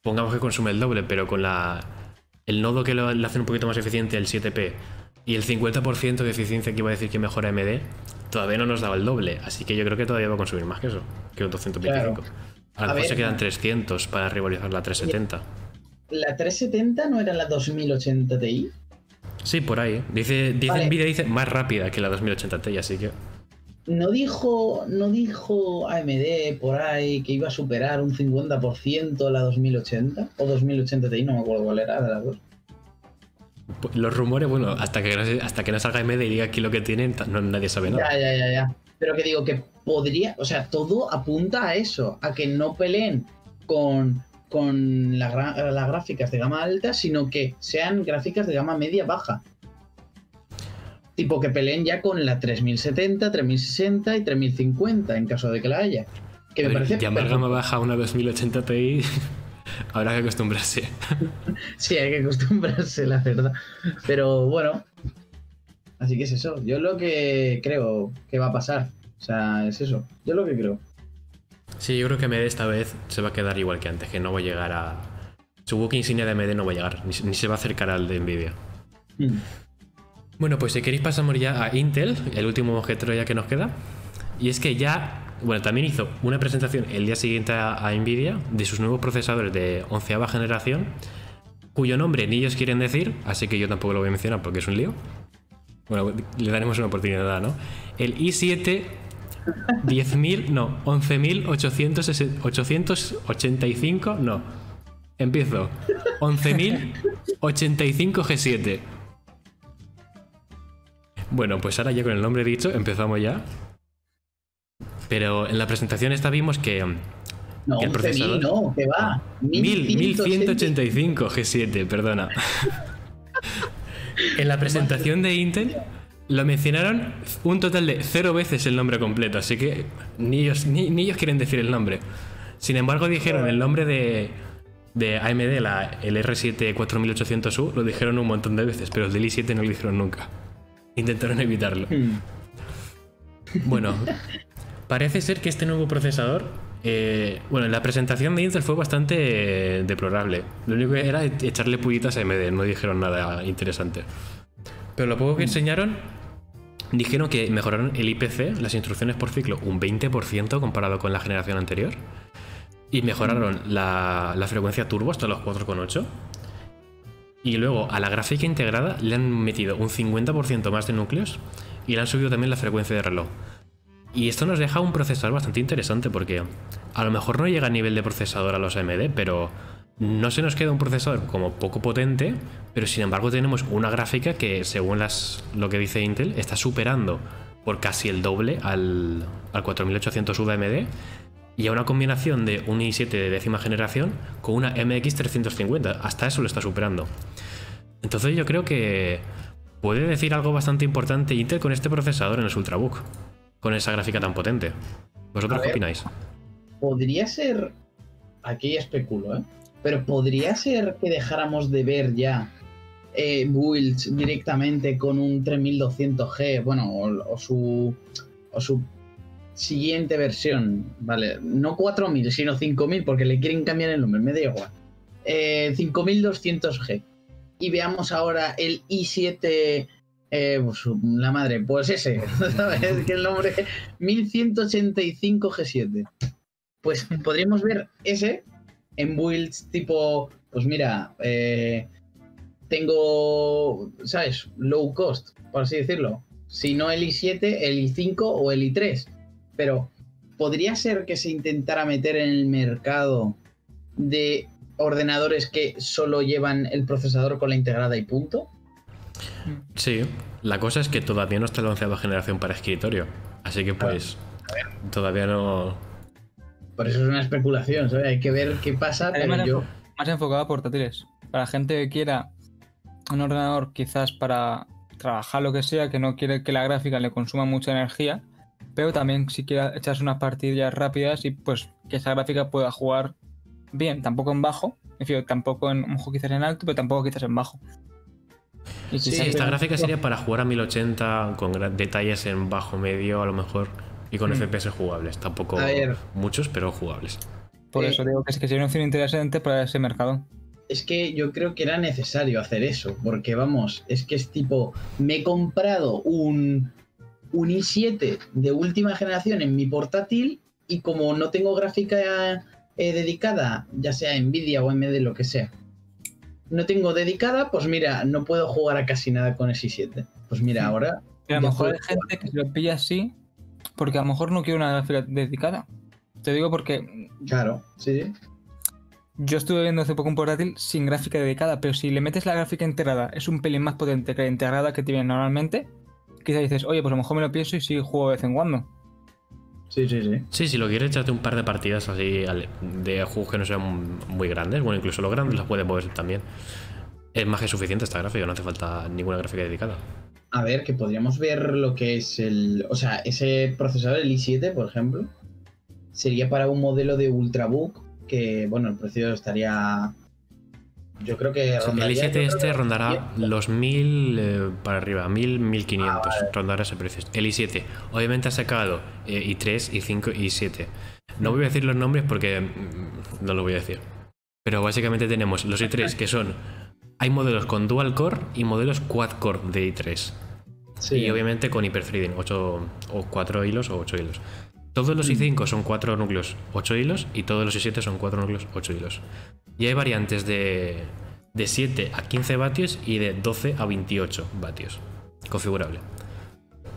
pongamos que consume el doble, pero con la el nodo que lo, le hace un poquito más eficiente, el 7P, y el 50% de eficiencia que iba a decir que mejora AMD, todavía no nos daba el doble. Así que yo creo que todavía va a consumir más que eso, que un 225. A lo mejor se quedan 300 para rivalizar la 370. ¿La 370 no era la 2080 Ti? Sí, por ahí. Dice, dice Vale. Nvidia dice más rápida que la 2080 Ti, así que ¿No dijo, no dijo AMD por ahí que iba a superar un 50% la 2080? ¿O 2080 Ti? No me acuerdo cuál era de las dos. Pues, Los rumores, bueno, hasta que no, hasta que no salga AMD y diga aquí lo que tienen, no, nadie sabe nada. Ya, ya, ya, ya. Pero que digo que podría, o sea, todo apunta a eso, a que no peleen con, con la las gráficas de gama alta, sino que sean gráficas de gama media baja. Tipo que peleen ya con la 3070, 3060 y 3050 en caso de que la haya. Que me parece llamar gama baja una 2080 Ti, habrá que acostumbrarse. Sí, hay que acostumbrarse, la verdad. Pero bueno, así que es eso. Yo lo que creo que va a pasar. O sea, es eso. Yo lo que creo. Sí, yo creo que AMD esta vez se va a quedar igual que antes, que no va a llegar a... Su buque insignia de AMD no va a llegar, ni, ni se va a acercar al de Nvidia. Mm. Bueno, pues si queréis pasamos ya a Intel, el último objeto ya que nos queda. Y es que ya, bueno, también hizo una presentación el día siguiente a, Nvidia de sus nuevos procesadores de onceava generación, cuyo nombre ni ellos quieren decir, así que yo tampoco lo voy a mencionar porque es un lío. Bueno, le daremos una oportunidad, ¿no? El i7 10.000, no, 11.885, no. Empiezo. 11.085 G7. Bueno, pues ahora ya con el nombre dicho, empezamos ya. Pero en la presentación esta vimos que No, ¿Y el 11.000 procesador? no, que va. 1000, 1185 G7, perdona. en la presentación de Intel lo mencionaron un total de cero veces el nombre completo, así que ni ellos, ni, ni ellos quieren decir el nombre. Sin embargo, dijeron el nombre de, de AMD, la, el R7 4800U, lo dijeron un montón de veces, pero el del i7 no lo dijeron nunca. Intentaron evitarlo. Hmm. Bueno, parece ser que este nuevo procesador. eh, bueno, en la presentación de Intel fue bastante eh, deplorable. Lo único que era echarle pullitas a AMD, no dijeron nada interesante. Pero lo poco que enseñaron, dijeron que mejoraron el IPC, las instrucciones por ciclo, un 20% comparado con la generación anterior. Y mejoraron la, la frecuencia turbo hasta los 4,8. Y luego a la gráfica integrada le han metido un 50% más de núcleos y le han subido también la frecuencia de reloj. Y esto nos deja un procesador bastante interesante porque a lo mejor no llega a nivel de procesador a los AMD, pero no se nos queda un procesador como poco potente, pero sin embargo tenemos una gráfica que según lo que dice Intel está superando por casi el doble al, al 4800U de AMD y a una combinación de un i7 de décima generación con una MX 350. Hasta eso lo está superando. Entonces yo creo que puede decir algo bastante importante Intel con este procesador en el Ultrabook, con esa gráfica tan potente. ¿Vosotros qué opináis? Podría ser. Aquí especulo, ¿eh? Pero podría ser que dejáramos de ver ya eh, builds directamente con un 3200G, bueno, o, o su o su siguiente versión, ¿vale? No 4000, sino 5000, porque le quieren cambiar el nombre, me da igual. Eh, 5200G. Y veamos ahora el i7, eh, pues, la madre, pues ese, ¿sabes? que el nombre 1185G7. Pues podríamos ver ese en builds tipo, pues mira, eh, tengo, ¿sabes? Low cost, por así decirlo. Si no el i7, el i5 o el i3. Pero podría ser que se intentara meter en el mercado de ordenadores que solo llevan el procesador con la integrada y punto. Sí, la cosa es que todavía no está la onceava generación para escritorio. Así que pues todavía no... Por eso es una especulación, ¿sabes? Hay que ver qué pasa, pero Además, yo... Más enfocado a portátiles. Para gente que quiera un ordenador quizás para trabajar lo que sea, que no quiere que la gráfica le consuma mucha energía, pero también si quiere echarse unas partidillas rápidas y pues que esa gráfica pueda jugar bien, tampoco en bajo, en fin, tampoco en un juego quizás en alto, pero tampoco quizás en bajo. Sí, Esta gráfica sería para jugar a 1080 con detalles en bajo medio a lo mejor y con Mm. FPS jugables. Tampoco muchos, pero jugables. Por eh, eso digo que, es- que sería una opción interesante para ese mercado. Es que yo creo que era necesario hacer eso, porque vamos, es que es tipo, me he comprado un, un i7 de última generación en mi portátil y como no tengo gráfica eh, dedicada, ya sea Nvidia o AMD, lo que sea, no tengo dedicada, pues mira, no puedo jugar a casi nada con ese i7. Pues mira, ahora... Pero a lo mejor hay gente que se lo pilla así porque a lo mejor no quiere una gráfica dedicada. Te digo porque Claro, sí, yo estuve viendo hace poco un portátil sin gráfica dedicada, pero si le metes la gráfica integrada, es un pelín más potente que la integrada que tiene normalmente. Quizás dices, oye, pues a lo mejor me lo pienso y sí juego de vez en cuando. Sí, sí, sí. Sí, si lo quieres echarte un par de partidas así de juegos que no sean muy grandes, bueno, incluso los grandes los puedes mover también. Es más que suficiente esta gráfica, no hace falta ninguna gráfica dedicada. A ver, que podríamos ver lo que es el. O sea, ese procesador, el i7, por ejemplo, sería para un modelo de Ultrabook que, bueno, el precio estaría. Yo creo que. El rondaría, yo i7 creo este rondará 100. los 1000 eh, para arriba, 1000, 1500, Ah, vale. rondará ese precio. El i7, obviamente ha sacado eh, i3, i5 y i7. No voy a decir los nombres porque mm, no lo voy a decir. Pero básicamente tenemos los i3 que son. Hay modelos con dual core y modelos quad core de i3. Sí. Y obviamente con hyperthreading, 8 o 4 hilos o 8 hilos. Todos los i5 son 4 núcleos, 8 hilos, y todos los i7 son 4 núcleos, 8 hilos. Y hay variantes de, de 7 a 15 vatios y de 12 a 28 vatios. Configurable.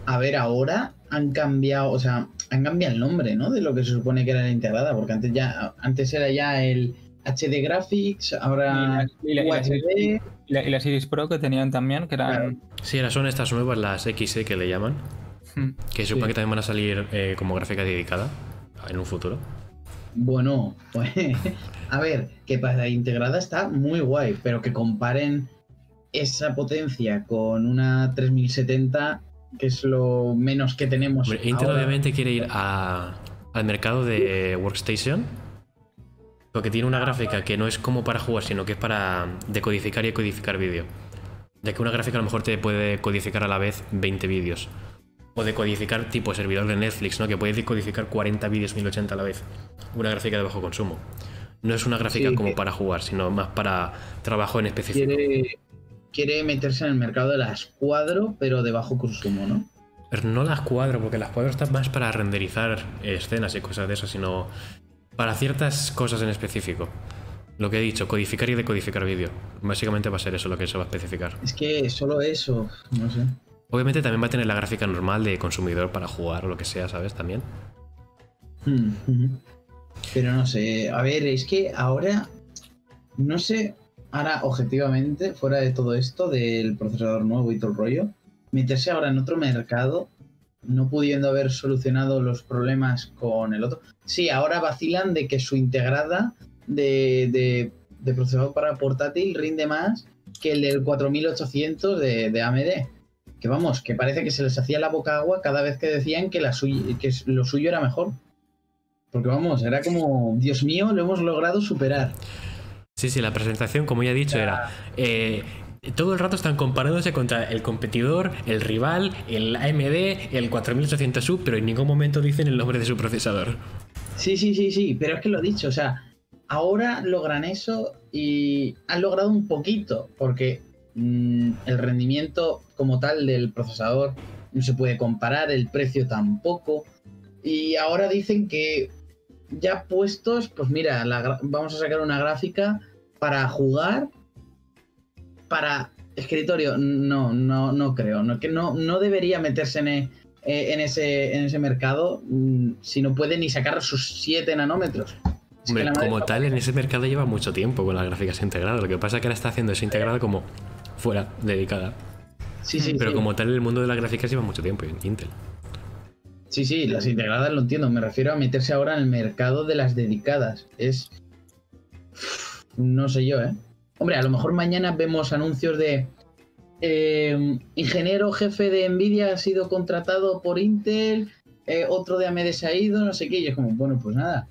A ver, ahora han cambiado, o sea, han cambiado el nombre, ¿no? De lo que se supone que era la integrada, porque antes ya, antes era ya el HD Graphics, ahora Y la- y la- UHD. Y la, y la Series Pro que tenían también, que eran. Sí, ahora son estas nuevas, las XE que le llaman, Hmm. que se supone que también van a salir eh, como gráfica dedicada en un futuro. Bueno, pues a ver, que para la integrada está muy guay, pero que comparen esa potencia con una 3070, que es lo menos que tenemos. Hombre, Intel ahora. obviamente quiere ir a- al mercado de Workstation, porque tiene una gráfica que no es como para jugar, sino que es para decodificar y codificar vídeo. Ya que una gráfica a lo mejor te puede codificar a la vez 20 vídeos. O decodificar tipo servidor de Netflix, ¿no? Que puede decodificar 40 vídeos 1080 a la vez. Una gráfica de bajo consumo. No es una gráfica Sí, como para jugar, sino más para trabajo en específico. quiere, quiere meterse en el mercado de las cuadro, pero de bajo consumo, ¿no? Pero no las cuadro, porque las cuadro están más para renderizar escenas y cosas de esas, sino para ciertas cosas en específico. Lo que he dicho, codificar y decodificar vídeo. Básicamente va a ser eso lo que se va a especificar. Es que solo eso, no sé. Obviamente también va a tener la gráfica normal de consumidor para jugar o lo que sea, ¿sabes? También. Hmm. Pero no sé, a ver, es que ahora, no sé, ahora objetivamente, fuera de todo esto, del procesador nuevo y todo el rollo, meterse ahora en otro mercado, no pudiendo haber solucionado los problemas con el otro. Sí, ahora vacilan de que su integrada de, de, de procesador para portátil rinde más que el del 4800 de, de AMD. Que vamos, que parece que se les hacía la boca agua cada vez que decían que, la suy- que lo suyo era mejor. Porque vamos, era como, Dios mío, lo hemos logrado superar. Sí, sí, la presentación, como ya he dicho, era. eh, todo el rato están comparándose contra el competidor, el rival, el AMD, el 4800U, pero en ningún momento dicen el nombre de su procesador. Sí, sí, sí, sí, pero es que lo he dicho, o sea, ahora logran eso y han logrado un poquito, porque mm, el rendimiento como tal del procesador no se puede comparar, el precio tampoco, y ahora dicen que ya puestos, pues mira, vamos a sacar una gráfica para jugar para escritorio, no, no, no creo. No, que no, no debería meterse en, e, eh, en, ese, en ese mercado mm, si no puede ni sacar sus 7 nanómetros. Hombre, como tal, en ese mercado lleva mucho tiempo con las gráficas integradas. Lo que pasa es que ahora está haciendo esa integrada como fuera, dedicada. Sí, sí, Pero como tal, en el mundo de las gráficas lleva mucho tiempo, Intel. Sí, sí, las integradas lo entiendo. Me refiero a meterse ahora en el mercado de las dedicadas. Es. No sé yo, ¿eh? Hombre, a lo mejor mañana vemos anuncios de eh, ingeniero jefe de Nvidia ha sido contratado por Intel, eh, otro de AMD se ha ido, no sé qué. Y es como, bueno, pues nada.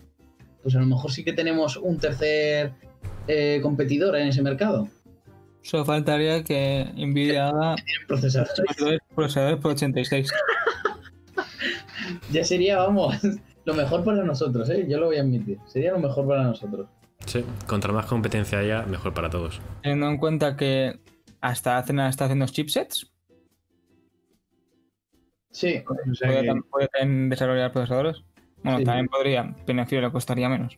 Pues a lo mejor sí que tenemos un tercer eh, competidor en ese mercado. Solo faltaría que Nvidia haga procesadores. procesadores por 86. ya sería, vamos, lo mejor para nosotros, ¿eh? yo lo voy a admitir. Sería lo mejor para nosotros. Sí, contra más competencia haya, mejor para todos. Teniendo en cuenta que hasta hace nada está haciendo chipsets. Sí, ¿Puede, desarrollar procesadores? Bueno, también podría, pero le costaría menos.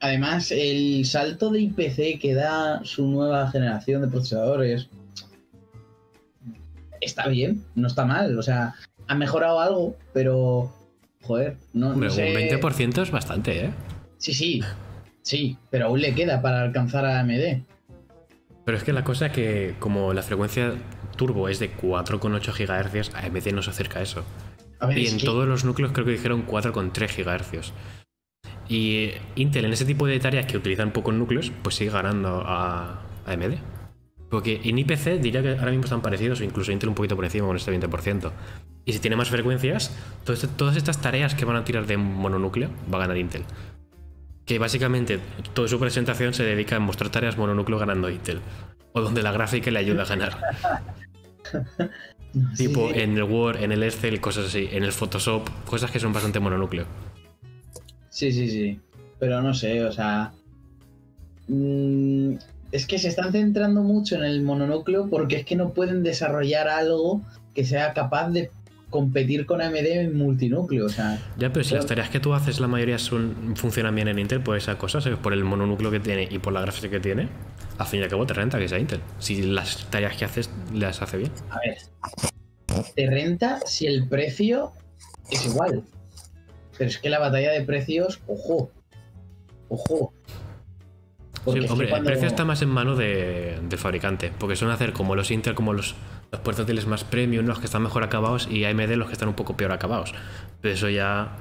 Además, el salto de IPC que da su nueva generación de procesadores está bien, no está mal. O sea, ha mejorado algo, pero. Joder, no, Un 20% es bastante, ¿eh? Sí, sí. Sí, pero aún le queda para alcanzar a AMD. Pero es que la cosa es que como la frecuencia turbo es de 4,8 GHz, AMD no se acerca a eso. y en todos los núcleos creo que dijeron 4,3 GHz. Y Intel en ese tipo de tareas que utilizan pocos núcleos, pues sigue ganando a AMD. Porque en IPC diría que ahora mismo están parecidos, o incluso Intel un poquito por encima con este 20%. Y si tiene más frecuencias, todas estas tareas que van a tirar de mononúcleo va a ganar Intel que básicamente toda su presentación se dedica a mostrar tareas mononúcleo ganando Intel. O donde la gráfica le ayuda a ganar. tipo en el Word, en el Excel, cosas así. En el Photoshop, cosas que son bastante mononúcleo. Sí, sí, sí. Pero no sé, o sea. Mm, es que se están centrando mucho en el mononúcleo porque es que no pueden desarrollar algo que sea capaz de competir con AMD en multinúcleo. O sea, ya, pero si las tareas que tú haces, la mayoría son, funcionan bien en Intel, pues esas cosas, por el mononúcleo que tiene y por la gráfica que tiene, al fin y al cabo te renta que sea Intel. Si las tareas que haces las hace bien. A ver, te renta si el precio es igual. Pero es que la batalla de precios, ojo, ojo. hombre, el precio está más en mano de, del fabricante, porque suelen hacer como los Intel, como los los portátiles más premium, los que están mejor acabados, y AMD los que están un poco peor acabados. Pero eso ya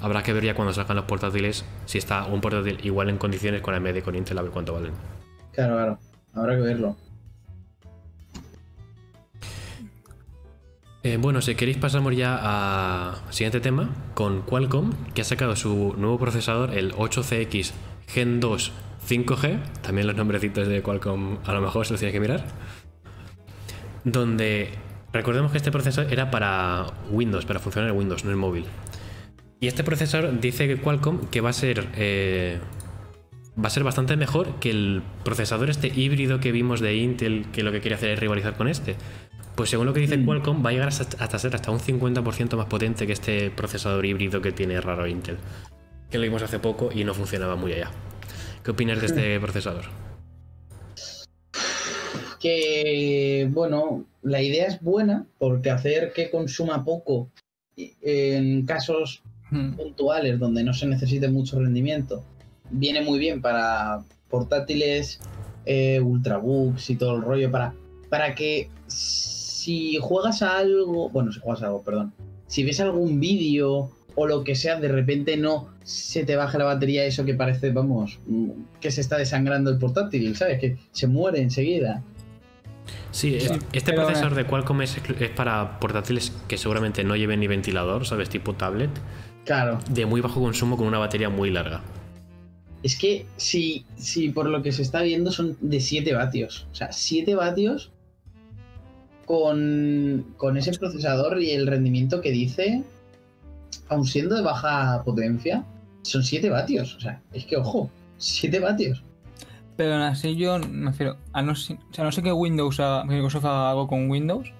habrá que ver ya cuando salgan los portátiles si está un portátil igual en condiciones con AMD con Intel a ver cuánto valen. Claro, claro. Habrá que verlo. Eh, bueno, si queréis pasamos ya al siguiente tema con Qualcomm, que ha sacado su nuevo procesador, el 8CX Gen 2 5G. También los nombrecitos de Qualcomm a lo mejor se los tienes que mirar donde recordemos que este procesador era para Windows, para funcionar en Windows, no en móvil. Y este procesador dice que Qualcomm que va a ser eh, va a ser bastante mejor que el procesador este híbrido que vimos de Intel, que lo que quiere hacer es rivalizar con este. Pues según lo que dice mm. Qualcomm, va a llegar hasta, ser hasta un 50% más potente que este procesador híbrido que tiene raro Intel. Que lo vimos hace poco y no funcionaba muy allá. ¿Qué opinas de este procesador? que, bueno, la idea es buena porque hacer que consuma poco en casos hmm. puntuales donde no se necesite mucho rendimiento viene muy bien para portátiles, eh, ultrabooks y todo el rollo para, para que si juegas a algo, bueno, si juegas a algo, perdón, si ves algún vídeo o lo que sea, de repente no se te baja la batería, eso que parece, vamos, que se está desangrando el portátil, ¿sabes? Que se muere enseguida. Sí, este procesador de Qualcomm es, para portátiles que seguramente no lleven ni ventilador, ¿sabes? Tipo tablet. Claro. De muy bajo consumo con una batería muy larga. Es que si, si por lo que se está viendo son de 7 vatios. O sea, 7 vatios con, con ese procesador y el rendimiento que dice, aun siendo de baja potencia, son 7 vatios. O sea, es que ojo, 7 vatios. Pero aún así yo me refiero, a no, o sea, no sé que Windows haga, Microsoft haga algo con Windows,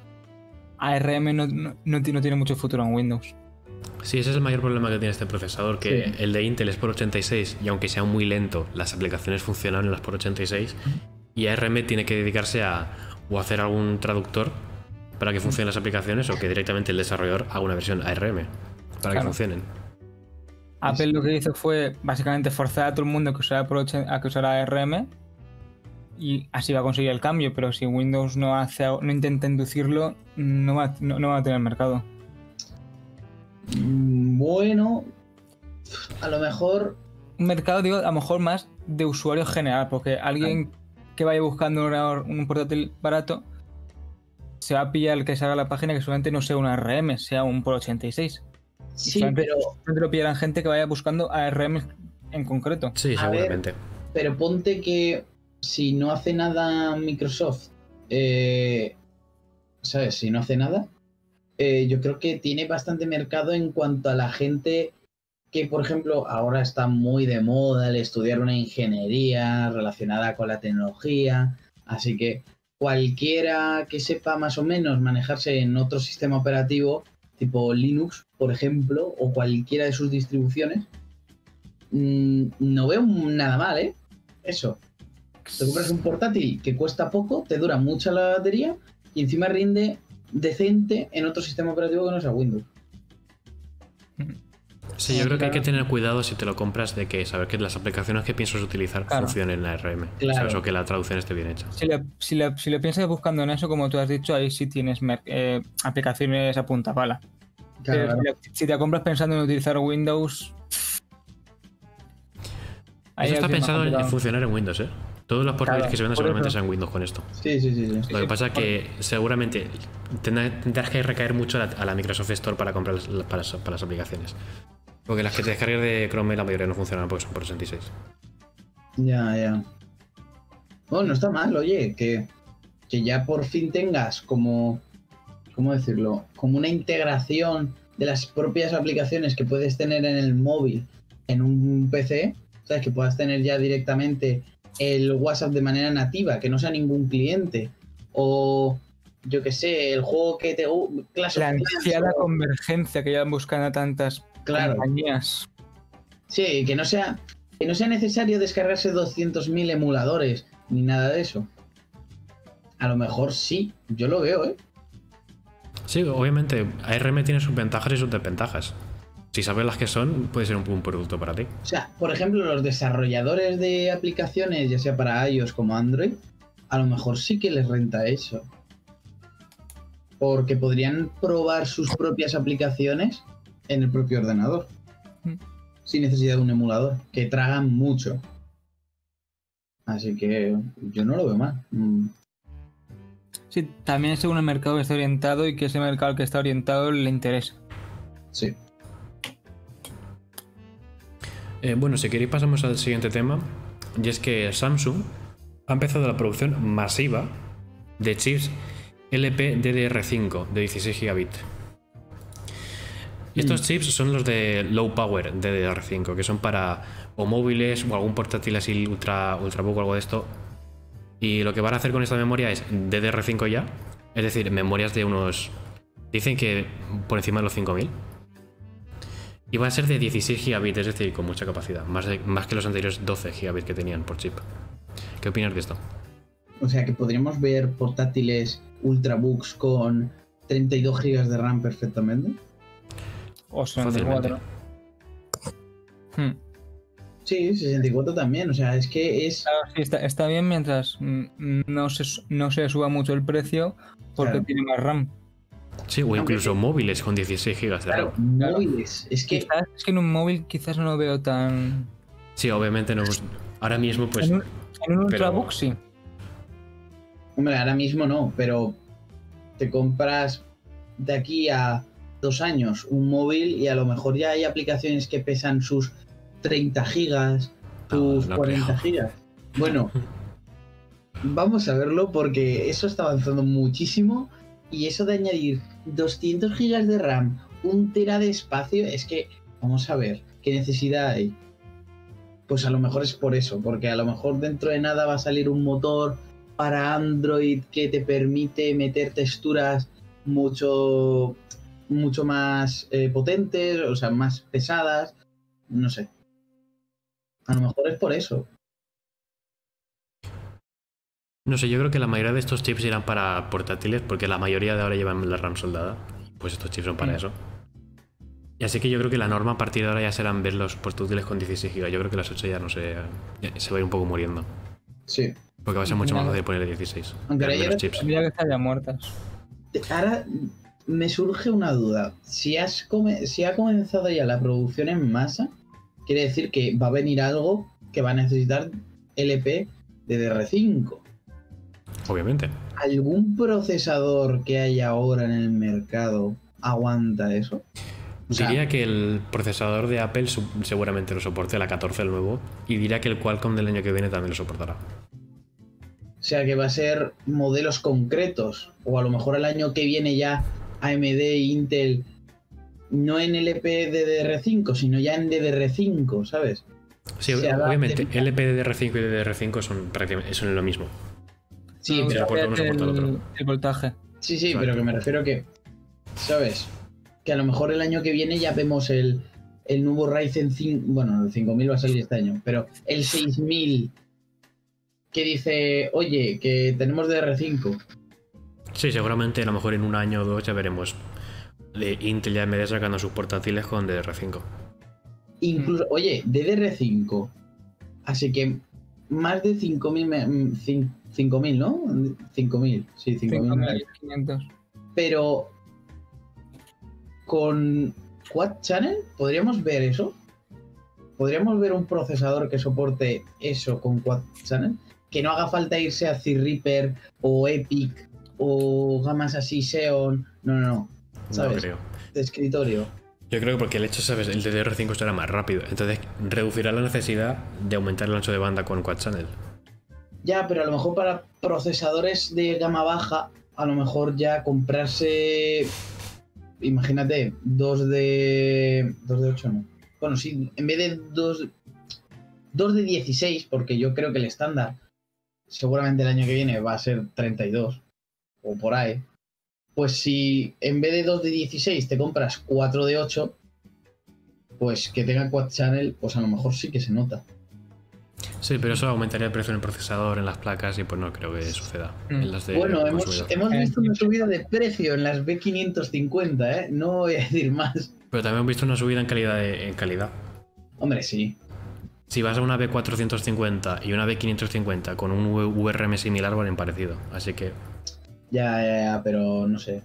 ARM no, no, no ti- no tiene mucho futuro en Windows. Sí, ese es el mayor problema que tiene este procesador, que Sí. el de Intel es por 86 y aunque sea muy lento, las aplicaciones funcionan en las por 86 y ARM tiene que dedicarse a o hacer algún traductor para que funcionen las aplicaciones o que directamente el desarrollador haga una versión ARM para que funcionen. Apple lo que hizo fue básicamente forzar a todo el mundo que usara a que usara ARM y así va a conseguir el cambio, pero si Windows no hace no intenta inducirlo, no va, no, no va a tener mercado. Mm, Bueno, a lo mejor Un mercado, digo, a lo mejor más de usuario general, porque alguien que vaya buscando un, ordenador- un portátil barato se va a pillar el que salga la página que solamente no sea un ARM, sea un por 86. sí, solamente- pero, Solamente lo pillarán gente que vaya buscando ARM en concreto. Sí, A ver. seguramente. pero ponte que si no hace nada Microsoft, eh, ¿sabes? Si no hace nada, eh, yo creo que tiene bastante mercado en cuanto a la gente que, por ejemplo, ahora está muy de moda el estudiar una ingeniería relacionada con la tecnología, así que cualquiera que sepa más o menos manejarse en otro sistema operativo, tipo Linux, por ejemplo, o cualquiera de sus distribuciones, mm, no veo nada mal, ¿eh? Eso. Te compras un portátil que cuesta poco, te dura mucho la batería y encima rinde decente en otro sistema operativo que no sea Windows. Sí, yo creo que hay que tener cuidado si te lo compras de que saber que las aplicaciones que piensas utilizar Claro. funcionen en ARM. Claro. ¿sabes? O que la traducción esté bien hecha. Si le piensas buscando en eso, como tú has dicho, ahí sí tienes eh, aplicaciones a punta pala. Pero si, te compras pensando en utilizar Windows. Eso está pensado en, funcionar en Windows, ¿eh? Todos los portátiles Claro, que se venden seguramente sean Windows con esto. Sí, sí, sí. sí. Lo que pasa es que seguramente tendrá- tendrás que recaer mucho a la, a la Microsoft Store para comprar las, para, las, para las aplicaciones. Porque las que te descargues de Chrome la mayoría no funcionan porque son por 66. Ya, ya. No, no está mal, oye, que, que ya por fin tengas como, ¿cómo decirlo? Como una integración de las propias aplicaciones que puedes tener en el móvil, en un PC, ¿sabes? Que puedas tener ya directamente el WhatsApp de manera nativa, que no sea ningún cliente. O, yo que sé, el juego que te Clash of La ansiada o- convergencia que llevan buscando tantas Claro. compañías. Sí, que no sea, que no sea necesario descargarse 200.000 emuladores ni nada de eso. A lo mejor sí, yo lo veo, ¿eh? Sí, obviamente ARM tiene sus ventajas y sus desventajas. Si sabes las que son, puede ser un buen producto para ti. O sea, por ejemplo, los desarrolladores de aplicaciones, ya sea para iOS como Android, a lo mejor sí que les renta eso. Porque podrían probar sus propias aplicaciones en el propio ordenador. Mm. Sin necesidad de un emulador, que tragan mucho. Así que yo no lo veo mal. Mm. Sí, también según el mercado que está orientado y que ese mercado que está orientado le interesa. Sí. Eh, bueno, si queréis pasamos al siguiente tema. Y es que Samsung ha empezado la producción masiva de chips LPDDR5 de 16 gigabit. Estos chips son los de low power DDR5, que son para o móviles o algún portátil así ultra ultrabook o algo de esto. Y lo que van a hacer con esta memoria es DDR5 ya, es decir, memorias de unos dicen que por encima de los 5000. Y va a ser de 16 gigabit, es decir, con mucha capacidad, más, de- más que los anteriores 12 gigabit que tenían por chip. ¿Qué opinas de esto? O sea que podríamos ver portátiles ultrabooks con 32 GB de RAM perfectamente. O Fácilmente. 64. Hmm. Sí, 64 también. O sea, es que es. Claro, sí, está, está bien mientras mm, no se, no se suba mucho el precio porque Claro. tiene más RAM. Sí, o Aunque incluso sí. móviles con 16 gigas de Claro, RAM. Claro. móviles. Es que. Quizás, es que en un móvil quizás no lo veo tan... Sí, obviamente no. Ahora mismo, pues. en un, en un pero- Ultrabook sí. Hombre, ahora mismo no, pero te compras de aquí a dos años un móvil y a lo mejor ya hay aplicaciones que pesan sus 30 gigas tus no 40 creo. gigas. Bueno, vamos a verlo porque eso está avanzando muchísimo y eso de añadir 200 gigas de RAM, un tera de espacio, es que vamos a ver qué necesidad hay. Pues a lo mejor es por eso, porque a lo mejor dentro de nada va a salir un motor para Android que te permite meter texturas mucho mucho más eh, potentes, o sea, más pesadas, no sé. A lo mejor es por eso. No sé, yo creo que la mayoría de estos chips irán para portátiles porque la mayoría de ahora llevan la RAM soldada. Pues estos chips son para eso. Y así que yo creo que la norma a partir de ahora ya serán ver los portátiles con 16 GB. Yo creo que las 8 ya no sé. ya Se va a ir un poco muriendo. Sí. Porque va a ser mucho más fácil ponerle 16. Aunque ahora ya- chips. Mira que están ya muertas. Ahora me surge una duda. Si, has come- si ha comenzado ya la producción en masa, quiere decir que va a venir algo que va a necesitar LP de DR5. Obviamente. ¿Algún procesador que hay ahora en el mercado aguanta eso? O sea, Diría que el procesador de Apple seguramente lo soporte, la 14 el nuevo. Y diría que el Qualcomm del año que viene también lo soportará. O sea que va a ser modelos concretos. O a lo mejor el año que viene ya AMD Intel no en LP DDR5, sino ya en DDR5, ¿sabes? Sí, Se adapte. obviamente, LPDDR5 y DDR5 son prácticamente son lo mismo. Sí, No, pero, soporta uno, soporta el otro. el voltaje. sí, sí, Exacto. pero que me refiero que, ¿sabes? Que a lo mejor el año que viene ya vemos el, el nuevo Ryzen 5, bueno, el 5000 va a salir este año, pero el 6000 que dice, oye, que tenemos DDR5. Sí, seguramente a lo mejor en un año o dos ya veremos de Intel y AMD sacando sus portátiles con DDR5. Incluso, oye, DDR5. Así que más de 5000, me- mm, cin- 5000, ¿no? 5000, sí, 5000. me- 5500. Pero con Quad Channel, ¿podríamos ver eso? ¿Podríamos ver un procesador que soporte eso con Quad Channel? Que no haga falta irse a C-Reaper o Epic o gamas así Xeon. No, no, no. No ¿Sabes? creo. De escritorio. Yo creo que porque el hecho, ¿sabes? El DDR5 será más rápido. Entonces reducirá la necesidad de aumentar el ancho de banda con Quad Channel. Ya, pero a lo mejor para procesadores de gama baja, a lo mejor ya comprarse. Imagínate, dos de. dos de 8 no. Bueno, sí, en vez de dos. dos de 16, porque yo creo que el estándar seguramente el año que viene va a ser 32 o por ahí. Pues si en vez de 2 de 16 te compras 4 de 8, pues que tenga quad channel, pues a lo mejor sí que se nota. Sí, pero eso aumentaría el precio en el procesador, en las placas, y pues no creo que suceda. Mm. En las de Bueno, hemos, hemos visto una subida de precio en las B550, ¿eh? No voy a decir más. Pero también hemos visto una subida en calidad. de- en calidad. Hombre, sí. Si vas a una B450 y una B550 con un VRM similar, valen parecido. Así que Ya, ya, ya, pero no sé.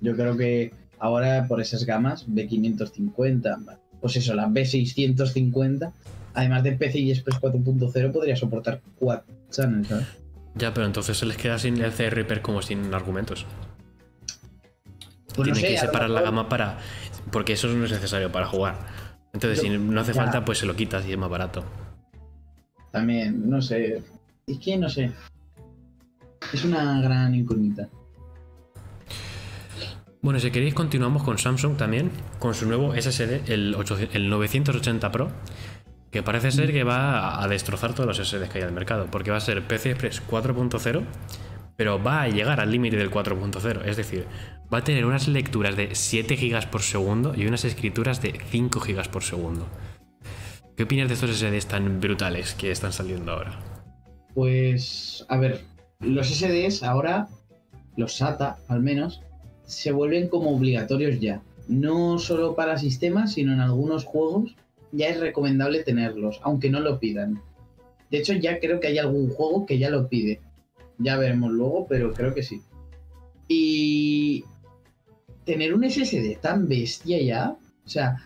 Yo creo que ahora por esas gamas, B550, pues eso, la B650, además de PCI Express 4.0, podría soportar 4 channels, ¿sabes? Ya, pero entonces se les queda sin el CRP como sin argumentos. Pues no Tienen sé, que separar la gama para. Porque eso no es necesario para jugar. Entonces, Yo- si no hace ya. falta, pues se lo quitas y es más barato. También, no sé. Es que no sé. Es una gran incógnita. Bueno, si queréis, continuamos con Samsung también, con su nuevo SSD, el, 800 el 980 Pro, que parece ser que va a- a destrozar todos los SSDs que hay al mercado, porque va a ser PC Express 4.0, pero va a llegar al límite del 4.0, es decir, va a tener unas lecturas de 7 GB por segundo y unas escrituras de 5 GB por segundo. ¿Qué opinas de estos SSDs tan brutales que están saliendo ahora? Pues, a ver, los SDs ahora, los SATA al menos, se vuelven como obligatorios ya. No solo para sistemas, sino en algunos juegos ya es recomendable tenerlos, aunque no lo pidan. De hecho, ya creo que hay algún juego que ya lo pide. Ya veremos luego, pero creo que sí. Y tener un SSD tan bestia ya, o sea,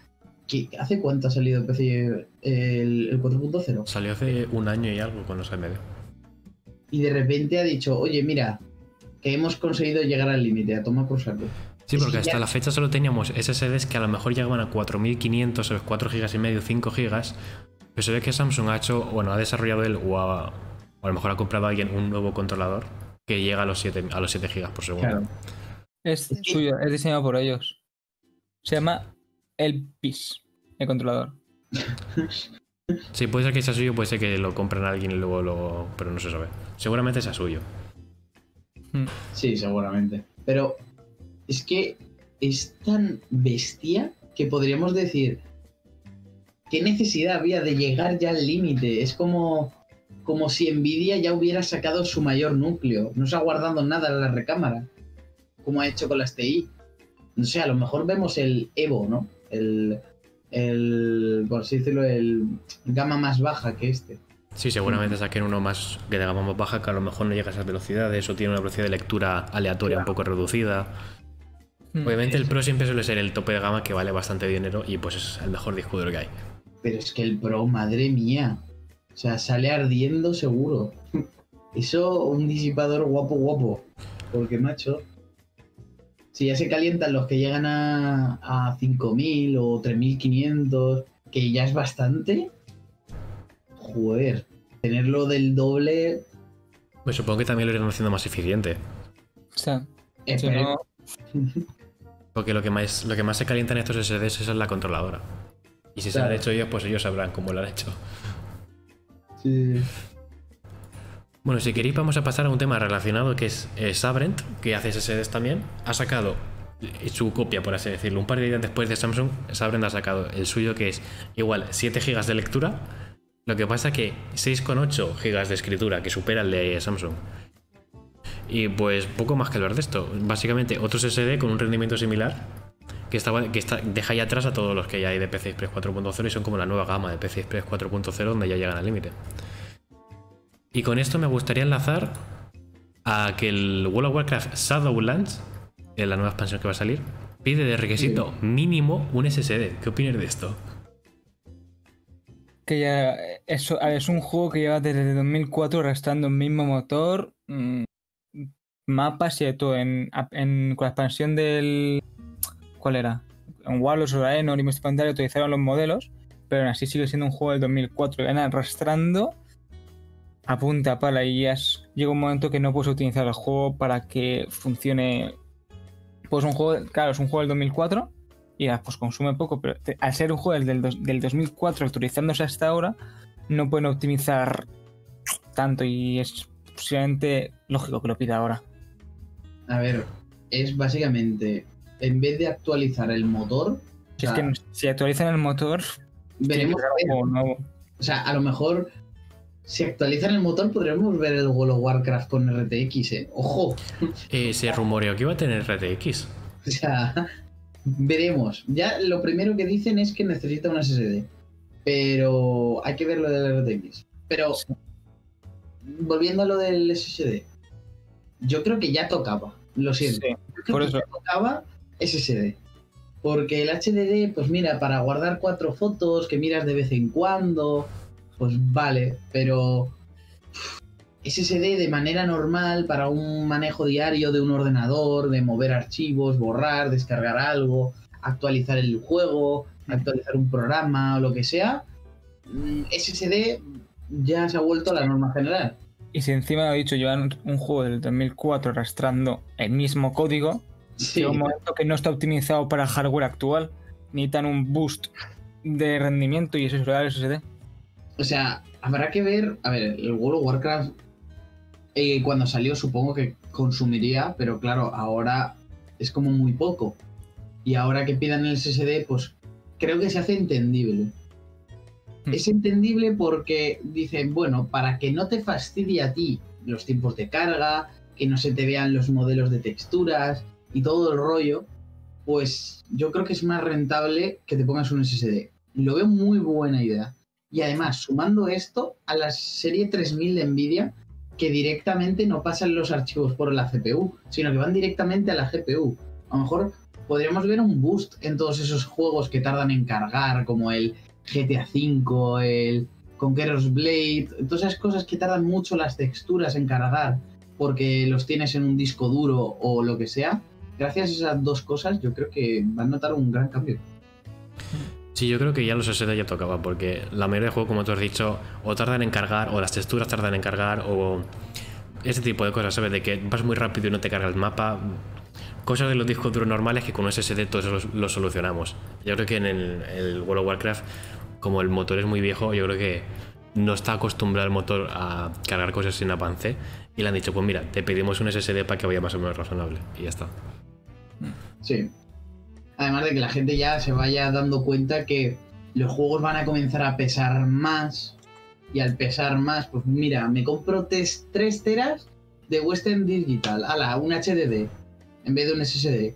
¿qué- ¿hace cuánto ha salido el PC el, el 4.0? Salió hace un año y algo con los AMD. Y de repente ha dicho, oye, mira, que hemos conseguido llegar al límite, a tomar por saco. Sí, porque que hasta la fecha solo teníamos SSDs que a lo mejor llegaban a 4500, ¿sabes? 4 GB y medio, 5 GB, Pero se ve que Samsung ha hecho, bueno, ha desarrollado él o, a lo mejor ha comprado a alguien un nuevo controlador que llega a los 7, a los 7 GB por segundo. Es, suyo, es diseñado por ellos. Se llama el PIS, el controlador. Sí, puede ser que sea suyo, puede ser que lo compren a alguien y luego lo. Pero no se sabe. Seguramente sea suyo. Hmm. Sí, seguramente. Pero es que es tan bestia que podríamos decir. ¿Qué necesidad había de llegar ya al límite? Es como, como si Nvidia ya hubiera sacado su mayor núcleo. No se ha guardado nada en la recámara. Como ha hecho con las TI. No sé, a lo mejor vemos el Evo, ¿no? El, el, por así decirlo, el gama más baja que este. Sí, seguramente saquen uno más que de gama más baja que a lo mejor no llega a esas velocidades o tiene una velocidad de lectura aleatoria un poco reducida. Hmm. Obviamente el Pro siempre suele ser el tope de gama que vale bastante dinero y pues es el mejor disco duro que hay. Pero es que el Pro, madre mía. O sea, sale ardiendo seguro. Eso, un disipador guapo, guapo. Porque, macho, si ya se calientan los que llegan a, a 5.000 o 3.500, que ya es bastante, joder, tenerlo del doble... Me supongo que también lo irán haciendo más eficiente. O sea, Porque lo que, más, lo que más se calienta en estos SSDs es la controladora. Y si se lo han hecho ellos, pues ellos sabrán cómo lo han hecho. Sí. Bueno, si queréis vamos a pasar a un tema relacionado que es Sabrent, que hace SSDs también. Ha sacado su copia, por así decirlo. Un par de días después de Samsung, Sabrent ha sacado el suyo que es igual 7 GB de lectura. Lo que pasa que 6,8 GB de escritura, que supera el de Samsung. Y pues poco más que hablar de esto. Básicamente otro SSD con un rendimiento similar que, estaba, que está, deja ya atrás a todos los que hay de PCI Express 4.0 y son como la nueva gama de PCI Express 4.0 donde ya llegan al límite. Y con esto me gustaría enlazar a que el World of Warcraft Shadowlands, en la nueva expansión que va a salir, pide de requisito mínimo un SSD. ¿Qué opinas de esto? Que ya eso, es un juego que lleva desde 2004 arrastrando el mismo motor, mm, mapas y todo. En, con la expansión del. ¿Cuál era? En Warlords o Aenor y utilizaron los modelos, pero aún así sigue siendo un juego del 2004 y van arrastrando a punta pala y ya llega un momento que no puedes utilizar el juego para que funcione. Pues un juego, claro, es un juego del 2004 y pues consume poco, pero al ser un juego del, del 2004 actualizándose hasta ahora, no pueden optimizar tanto y es posiblemente lógico que lo pida ahora. A ver, es básicamente, en vez de actualizar el motor... es que si actualizan el motor... Veremos... nuevo. O sea, a lo mejor si actualizan el motor, podríamos ver el World of Warcraft con RTX, ¿eh? ¡Ojo! Eh, se rumoreó que iba a tener RTX. O sea, veremos. Ya lo primero que dicen es que necesita un SSD. Pero hay que ver lo del RTX. Pero, volviendo a lo del SSD, yo creo que ya tocaba. Lo siento. por eso. ya tocaba SSD. Porque el HDD, pues mira, para guardar cuatro fotos que miras de vez en cuando pues vale, pero SSD de manera normal para un manejo diario de un ordenador, de mover archivos, borrar, descargar algo, actualizar el juego, actualizar un programa o lo que sea, mm, SSD ya se ha vuelto a la norma general. Y si encima he dicho llevan un juego del 2004 arrastrando el mismo código, sí. un momento que no está optimizado para hardware actual, necesitan un boost de rendimiento y eso es el SSD. O sea, habrá que ver. A ver, el World of Warcraft, eh, cuando salió, supongo que consumiría, pero claro, ahora es como muy poco. Y ahora que pidan el SSD, pues creo que se hace entendible. Hmm. Es entendible porque dicen, bueno, para que no te fastidie a ti los tiempos de carga, que no se te vean los modelos de texturas y todo el rollo, pues yo creo que es más rentable que te pongas un SSD. Lo veo muy buena idea. Y además, sumando esto a la serie 3000 de Nvidia, que directamente no pasan los archivos por la CPU, sino que van directamente a la GPU. A lo mejor podríamos ver un boost en todos esos juegos que tardan en cargar, como el GTA V, el Conqueror's Blade, todas esas cosas que tardan mucho las texturas en cargar porque los tienes en un disco duro o lo que sea. Gracias a esas dos cosas, yo creo que van a notar un gran cambio. Sí, yo creo que ya los SSD ya tocaba, porque la mayoría de juegos, como tú has dicho, o tardan en cargar, o las texturas tardan en cargar, o ese tipo de cosas, ¿sabes? De que vas muy rápido y no te carga el mapa. Cosas de los discos duros normales que con SSD todos lo, lo solucionamos. Yo creo que en el, el World of Warcraft, como el motor es muy viejo, yo creo que no está acostumbrado el motor a cargar cosas sin avance. Y le han dicho, pues mira, te pedimos un SSD para que vaya más o menos razonable. Y ya está. Sí. Además de que la gente ya se vaya dando cuenta que los juegos van a comenzar a pesar más. Y al pesar más, pues mira, me compro 3 teras de Western Digital. Ala, un HDD en vez de un SSD.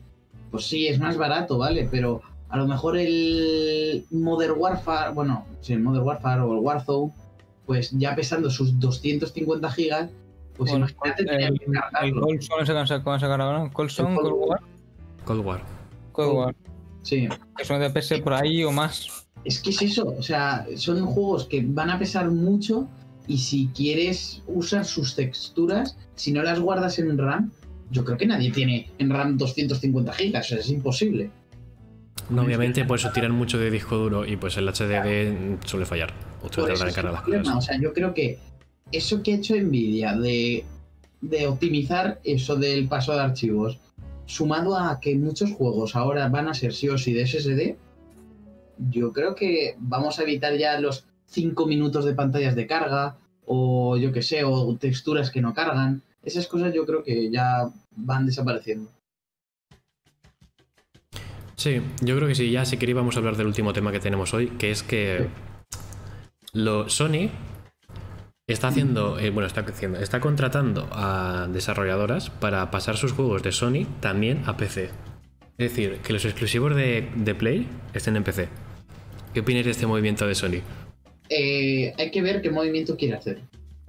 Pues sí, es más barato, ¿vale? Pero a lo mejor el Modern Warfare, bueno, sí, el Modern Warfare o el Warzone, pues ya pesando sus 250 gigas, pues Bueno, imagínate el, el. Colson ese que han sacado, han sacado ahora, ¿no? Colson, El Cold War, Cold War. War. Sí. Que son de PS por ahí o más. Es que es eso, o sea, son juegos que van a pesar mucho y si quieres usar sus texturas, si no las guardas en RAM, yo creo que nadie tiene en RAM 250 gigas, o sea, es imposible. No, obviamente, por eso tiran mucho de disco duro y pues el HDD suele fallar. O suele Por eso tardar en es el cargar las cosas. O sea, yo creo que eso que ha hecho Nvidia de, de optimizar eso del paso de archivos, sumado a que muchos juegos ahora van a ser sí o sí de SSD, yo creo que vamos a evitar ya los 5 minutos de pantallas de carga, o yo que sé, o texturas que no cargan. Esas cosas yo creo que ya van desapareciendo. Sí, yo creo que sí. Ya si queréis vamos a hablar del último tema que tenemos hoy, que es que lo Sony está haciendo, eh, bueno, está haciendo, está contratando a desarrolladoras para pasar sus juegos de Sony también a PC. Es decir, que los exclusivos de, de Play estén en PC. ¿Qué opináis de este movimiento de Sony? Eh, hay que ver qué movimiento quiere hacer.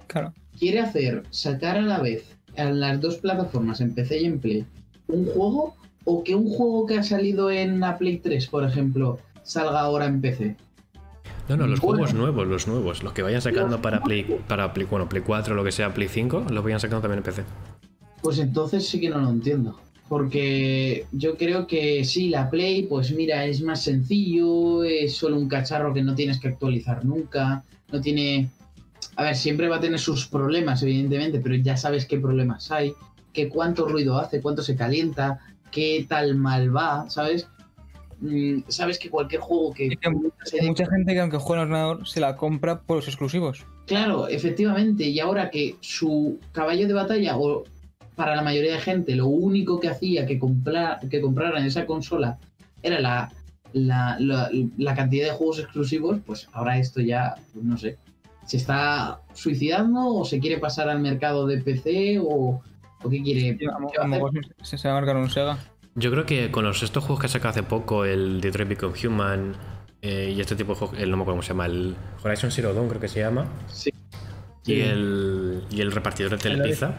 Claro. quiere hacer sacar a la vez a las dos plataformas, en PC y en Play, un juego o que un juego que ha salido en la Play 3, por ejemplo, salga ahora en PC. No, no, los juegos nuevos, los nuevos, los que vayan sacando para Play, para Play, bueno, Play 4 lo que sea, Play 5, los vayan sacando también en PC. Pues entonces sí que no lo entiendo. Porque yo creo que sí, la Play, pues mira, es más sencillo, es solo un cacharro que no tienes que actualizar nunca, no tiene... A ver, siempre va a tener sus problemas, evidentemente, pero ya sabes qué problemas hay, que cuánto ruido hace, cuánto se calienta, qué tal mal va, ¿sabes? Mm, sabes que cualquier juego que... Hay mucha gente que aunque juega en ordenador se la compra por los exclusivos. Claro, efectivamente, y ahora que su caballo de batalla, o para la mayoría de gente, lo único que hacía que, comprar, que compraran esa consola era la, la, la- la cantidad de juegos exclusivos, pues ahora esto ya, pues no sé, ¿se está suicidando o se quiere pasar al mercado de PC o, o qué quiere? A lo qué va a hacer? mejor se, se va a marcar un Sega. Yo creo que con los estos juegos que ha sacado hace poco, el Detroit Become Human eh, y este tipo de juegos, el no me acuerdo cómo se llama, el Horizon Zero Dawn creo que se llama, Sí. y, Sí. el, y el repartidor de Telepizza.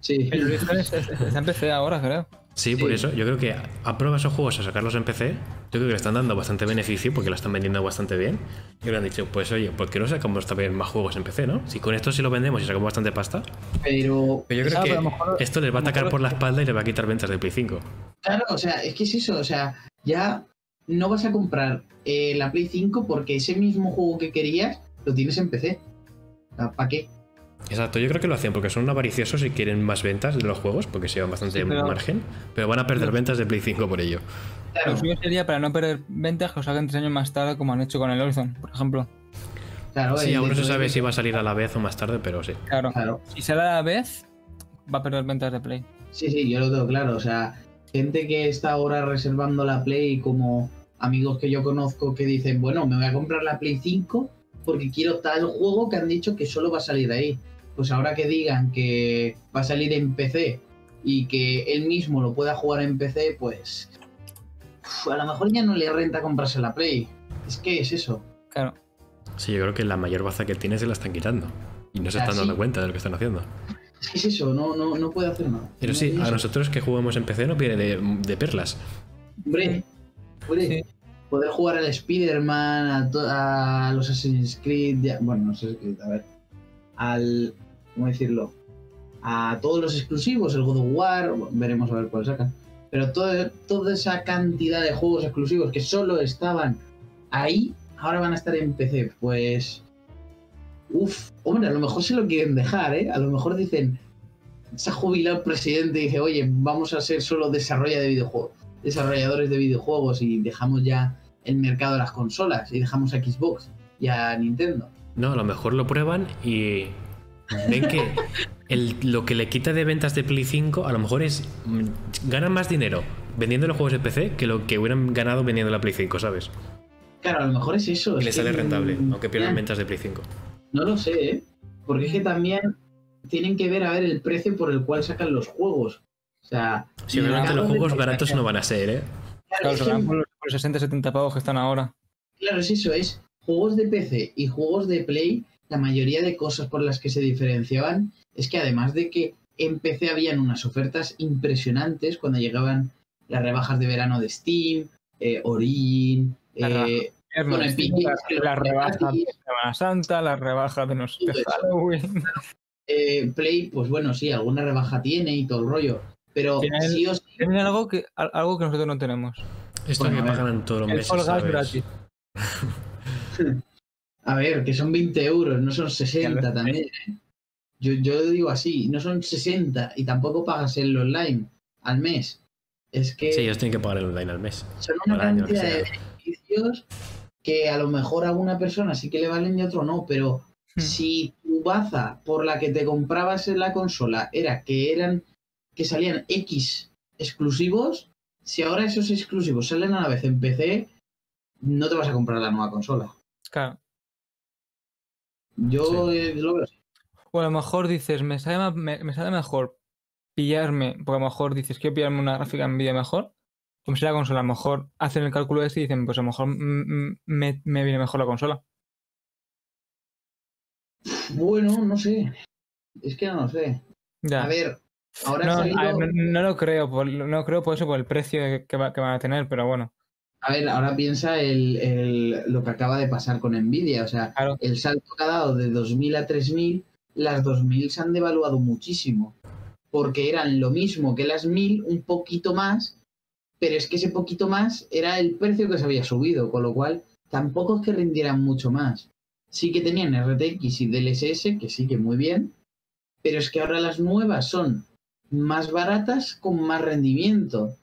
Sí. El está en PC ahora, creo. Sí, Sí. por eso yo creo que aprueba esos juegos a sacarlos en PC. Yo creo que le están dando bastante beneficio porque lo están vendiendo bastante bien. Y le han dicho, pues oye, ¿por qué no sacamos también más juegos en PC, no? Si con esto sí lo vendemos y sacamos bastante pasta. Pero, Pero yo creo que a mejor- esto les va a a atacar mejor- por la espalda y les va a quitar ventas de Play 5. Claro, o sea, es que es eso, o sea, ya no vas a comprar eh, la Play 5 porque ese mismo juego que querías lo tienes en PC. ¿Para qué? Exacto, yo creo que lo hacen porque son avariciosos y quieren más ventas de los juegos porque se llevan bastante Sí, pero- margen, pero van a perder ventas de Play 5 por ello. Claro, Lo suyo sería para no perder ventas que lo saquen tres años más tarde, como han hecho con el Horizon, por ejemplo. claro. Sí, aún no se sabe si va a salir a la vez o más tarde, pero sí. Claro. Claro, Si sale a la vez, va a perder ventas de Play. sí, sí, yo lo tengo claro. O sea, gente que está ahora reservando la Play, como amigos que yo conozco que dicen, bueno, me voy a comprar la Play 5 porque quiero tal juego que han dicho que solo va a salir ahí. Pues ahora que digan que va a salir en PC y que él mismo lo pueda jugar en PC, pues uf, a lo mejor ya no le renta comprarse la Play. Es que es eso. Claro. Sí, yo creo que la mayor baza que tiene se la están quitando. Y no se están dando cuenta de lo que están haciendo. Es que es eso, no, no, no puede hacer nada. Pero No sí, a eso. nosotros que jugamos en PC no viene de, de perlas. Hombre, hombre, Sí. Poder jugar al Spider-Man, a, a los Assassin's Creed, ya- bueno, no Assassin's Creed, a ver, al, ¿cómo decirlo? A todos los exclusivos, el God of War, veremos a ver cuál sacan. Pero todo- toda esa cantidad de juegos exclusivos que solo estaban ahí ahora van a estar en PC. Pues. Uf, hombre, a lo mejor se lo quieren dejar, ¿eh? A lo mejor dicen. Se ha jubilado el presidente y dice, oye, vamos a ser solo desarrolla de videojuegos, desarrolladores de videojuegos y dejamos ya el mercado de las consolas y dejamos a Xbox y a Nintendo. No, a lo mejor lo prueban y ven que el- lo que le quita de ventas de Play 5 a lo mejor es. mm, Ganan más dinero vendiendo los juegos de PC que lo que hubieran ganado vendiendo la Play 5, ¿sabes? Claro, a lo mejor es eso. Y le que, sale rentable, aunque pierdan ventas de Play 5. No lo sé, ¿eh? Porque es que también tienen que ver a ver el precio por el cual sacan los juegos. O sea, Si el obviamente mercado los juegos baratos no van a ser, ¿eh? Claro, es que- los por 60-70 pavos que están ahora. Claro, es eso, es juegos de PC y juegos de Play, la mayoría de cosas por las que se diferenciaban es que además de que en PC habían unas ofertas impresionantes cuando llegaban las rebajas de verano de Steam, eh, Origin, eh, las, las rebajas de. Semana Santa, las rebajas de, de. Halloween. eh, Play, pues bueno, sí, alguna rebaja tiene y todo el rollo, pero el- sí o sí, Tienen algo que, al- algo que nosotros no tenemos. Esto Bueno, que pagan todos los El meses, Guys ¿sabes? gratis. a ver, que son 20 euros, no son 60 Ya lo sé. también. ¿eh? Yo, yo lo digo así, no son 60 y tampoco pagas el online al mes. Es que... Sí, ellos tienen que pagar el online al mes. son una año, cantidad de beneficios que a lo mejor a una persona sí que le valen y a otro no, pero Hmm. si tu baza por la que te comprabas en la consola era que eran que salían X exclusivos, si ahora esos exclusivos salen a la vez en PC, no te vas a comprar la nueva consola. Claro. Yo eh, lo veo así. O a lo mejor dices, me sale, me, me sale mejor pillarme, porque a lo mejor dices, quiero pillarme una gráfica en vídeo mejor. Como si la consola, a lo mejor hacen el cálculo ese y dicen, pues a lo mejor me, me viene mejor la consola. Bueno, no sé. Es que no lo sé. Ya. A ver, ahora no, salido... ver, no, no lo creo, por, no creo por eso, por el precio que, que va- que van a tener, pero bueno. A ver, ahora piensa el, el- lo que acaba de pasar con Nvidia. O sea, Claro. el salto que ha dado de 2000 a 3000, las 2000 se han devaluado muchísimo. Porque eran lo mismo que las 1000, un poquito más, pero es que ese poquito más era el precio que se había subido, con lo cual tampoco es que rindieran mucho más. Sí que tenían RTX y DLSS, que sí que muy bien, pero es que ahora las nuevas son más baratas con más rendimiento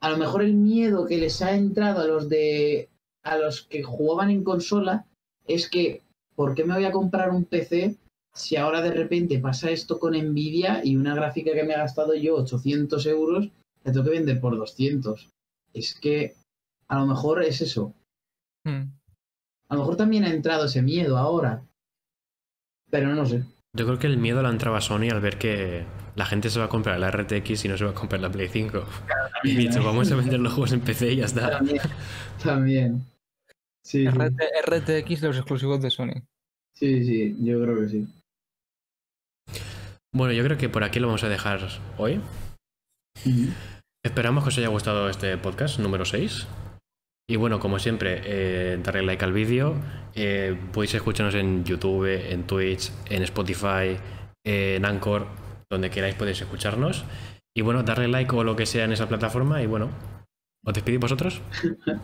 a lo mejor el miedo que les ha entrado a los de a los que jugaban en consola es que ¿por qué me voy a comprar un PC si ahora de repente pasa esto con Nvidia y una gráfica que me ha gastado yo 800 euros la tengo que vender por 200? Es que a lo mejor es eso. Mm. A lo mejor también ha entrado ese miedo ahora. Pero no sé. Yo creo que el miedo lo entraba Sony al ver que la gente se va a comprar la RTX y no se va a comprar la Play 5. Y dicho, vamos a vender los juegos en PC y ya está. También. También. Sí, sí, RT RTX los exclusivos de Sony. sí, sí, yo creo que sí. Bueno, yo creo que por aquí lo vamos a dejar hoy. Esperamos que os haya gustado este podcast número 6. Y bueno, como siempre, eh, darle like al vídeo. Eh, podéis escucharnos en YouTube, en Twitch, en Spotify, en Anchor, donde queráis podéis escucharnos. Y bueno, darle like o lo que sea en esa plataforma. Y bueno, ¿os despedís vosotros?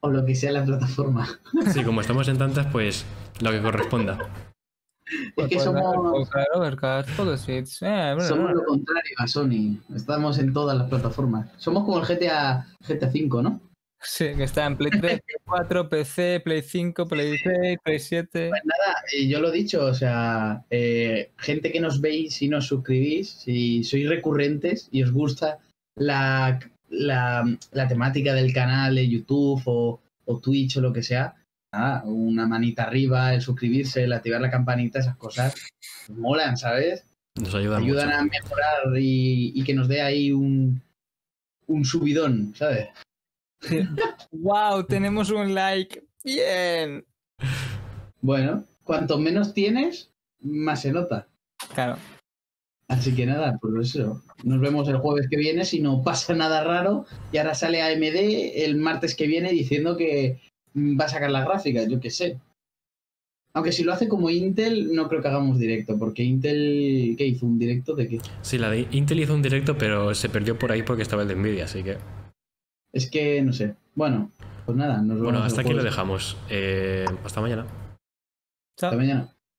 O lo que sea la plataforma. Sí, como estamos en tantas, pues lo que corresponda. Es que somos, somos lo contrario a Sony. Estamos en todas las plataformas. Somos como el GTA, GTA 5, ¿no? Sí, que está en Play 3, Play 4, PC, Play 5, Play 6, Play 7. Pues nada, eh, yo lo he dicho, o sea, eh, gente que nos veis y nos suscribís, si sois recurrentes y os gusta la, la, la temática del canal de YouTube o, o Twitch o lo que sea, nada, una manita arriba, el suscribirse, el activar la campanita, esas cosas molan, ¿sabes? Nos ayuda ayudan mucho. a mejorar y, y que nos dé ahí un, un subidón, ¿sabes? ¡Wow! Tenemos un like. ¡Bien! Bueno, cuanto menos tienes, más se nota. Claro. Así que nada, por eso. Nos vemos el jueves que viene si no pasa nada raro. Y ahora sale AMD el martes que viene diciendo que mm, va a sacar la gráfica, yo qué sé. Aunque si lo hace como Intel, no creo que hagamos directo, porque Intel, ¿qué hizo? ¿Un directo de qué? Sí, la de Intel hizo un directo, pero se perdió por ahí porque estaba el de Nvidia, así que. Es que no sé. Bueno, Pues nada, nos vemos Bueno, hasta aquí lo dejamos. Eh, hasta mañana. Chao. Hasta mañana.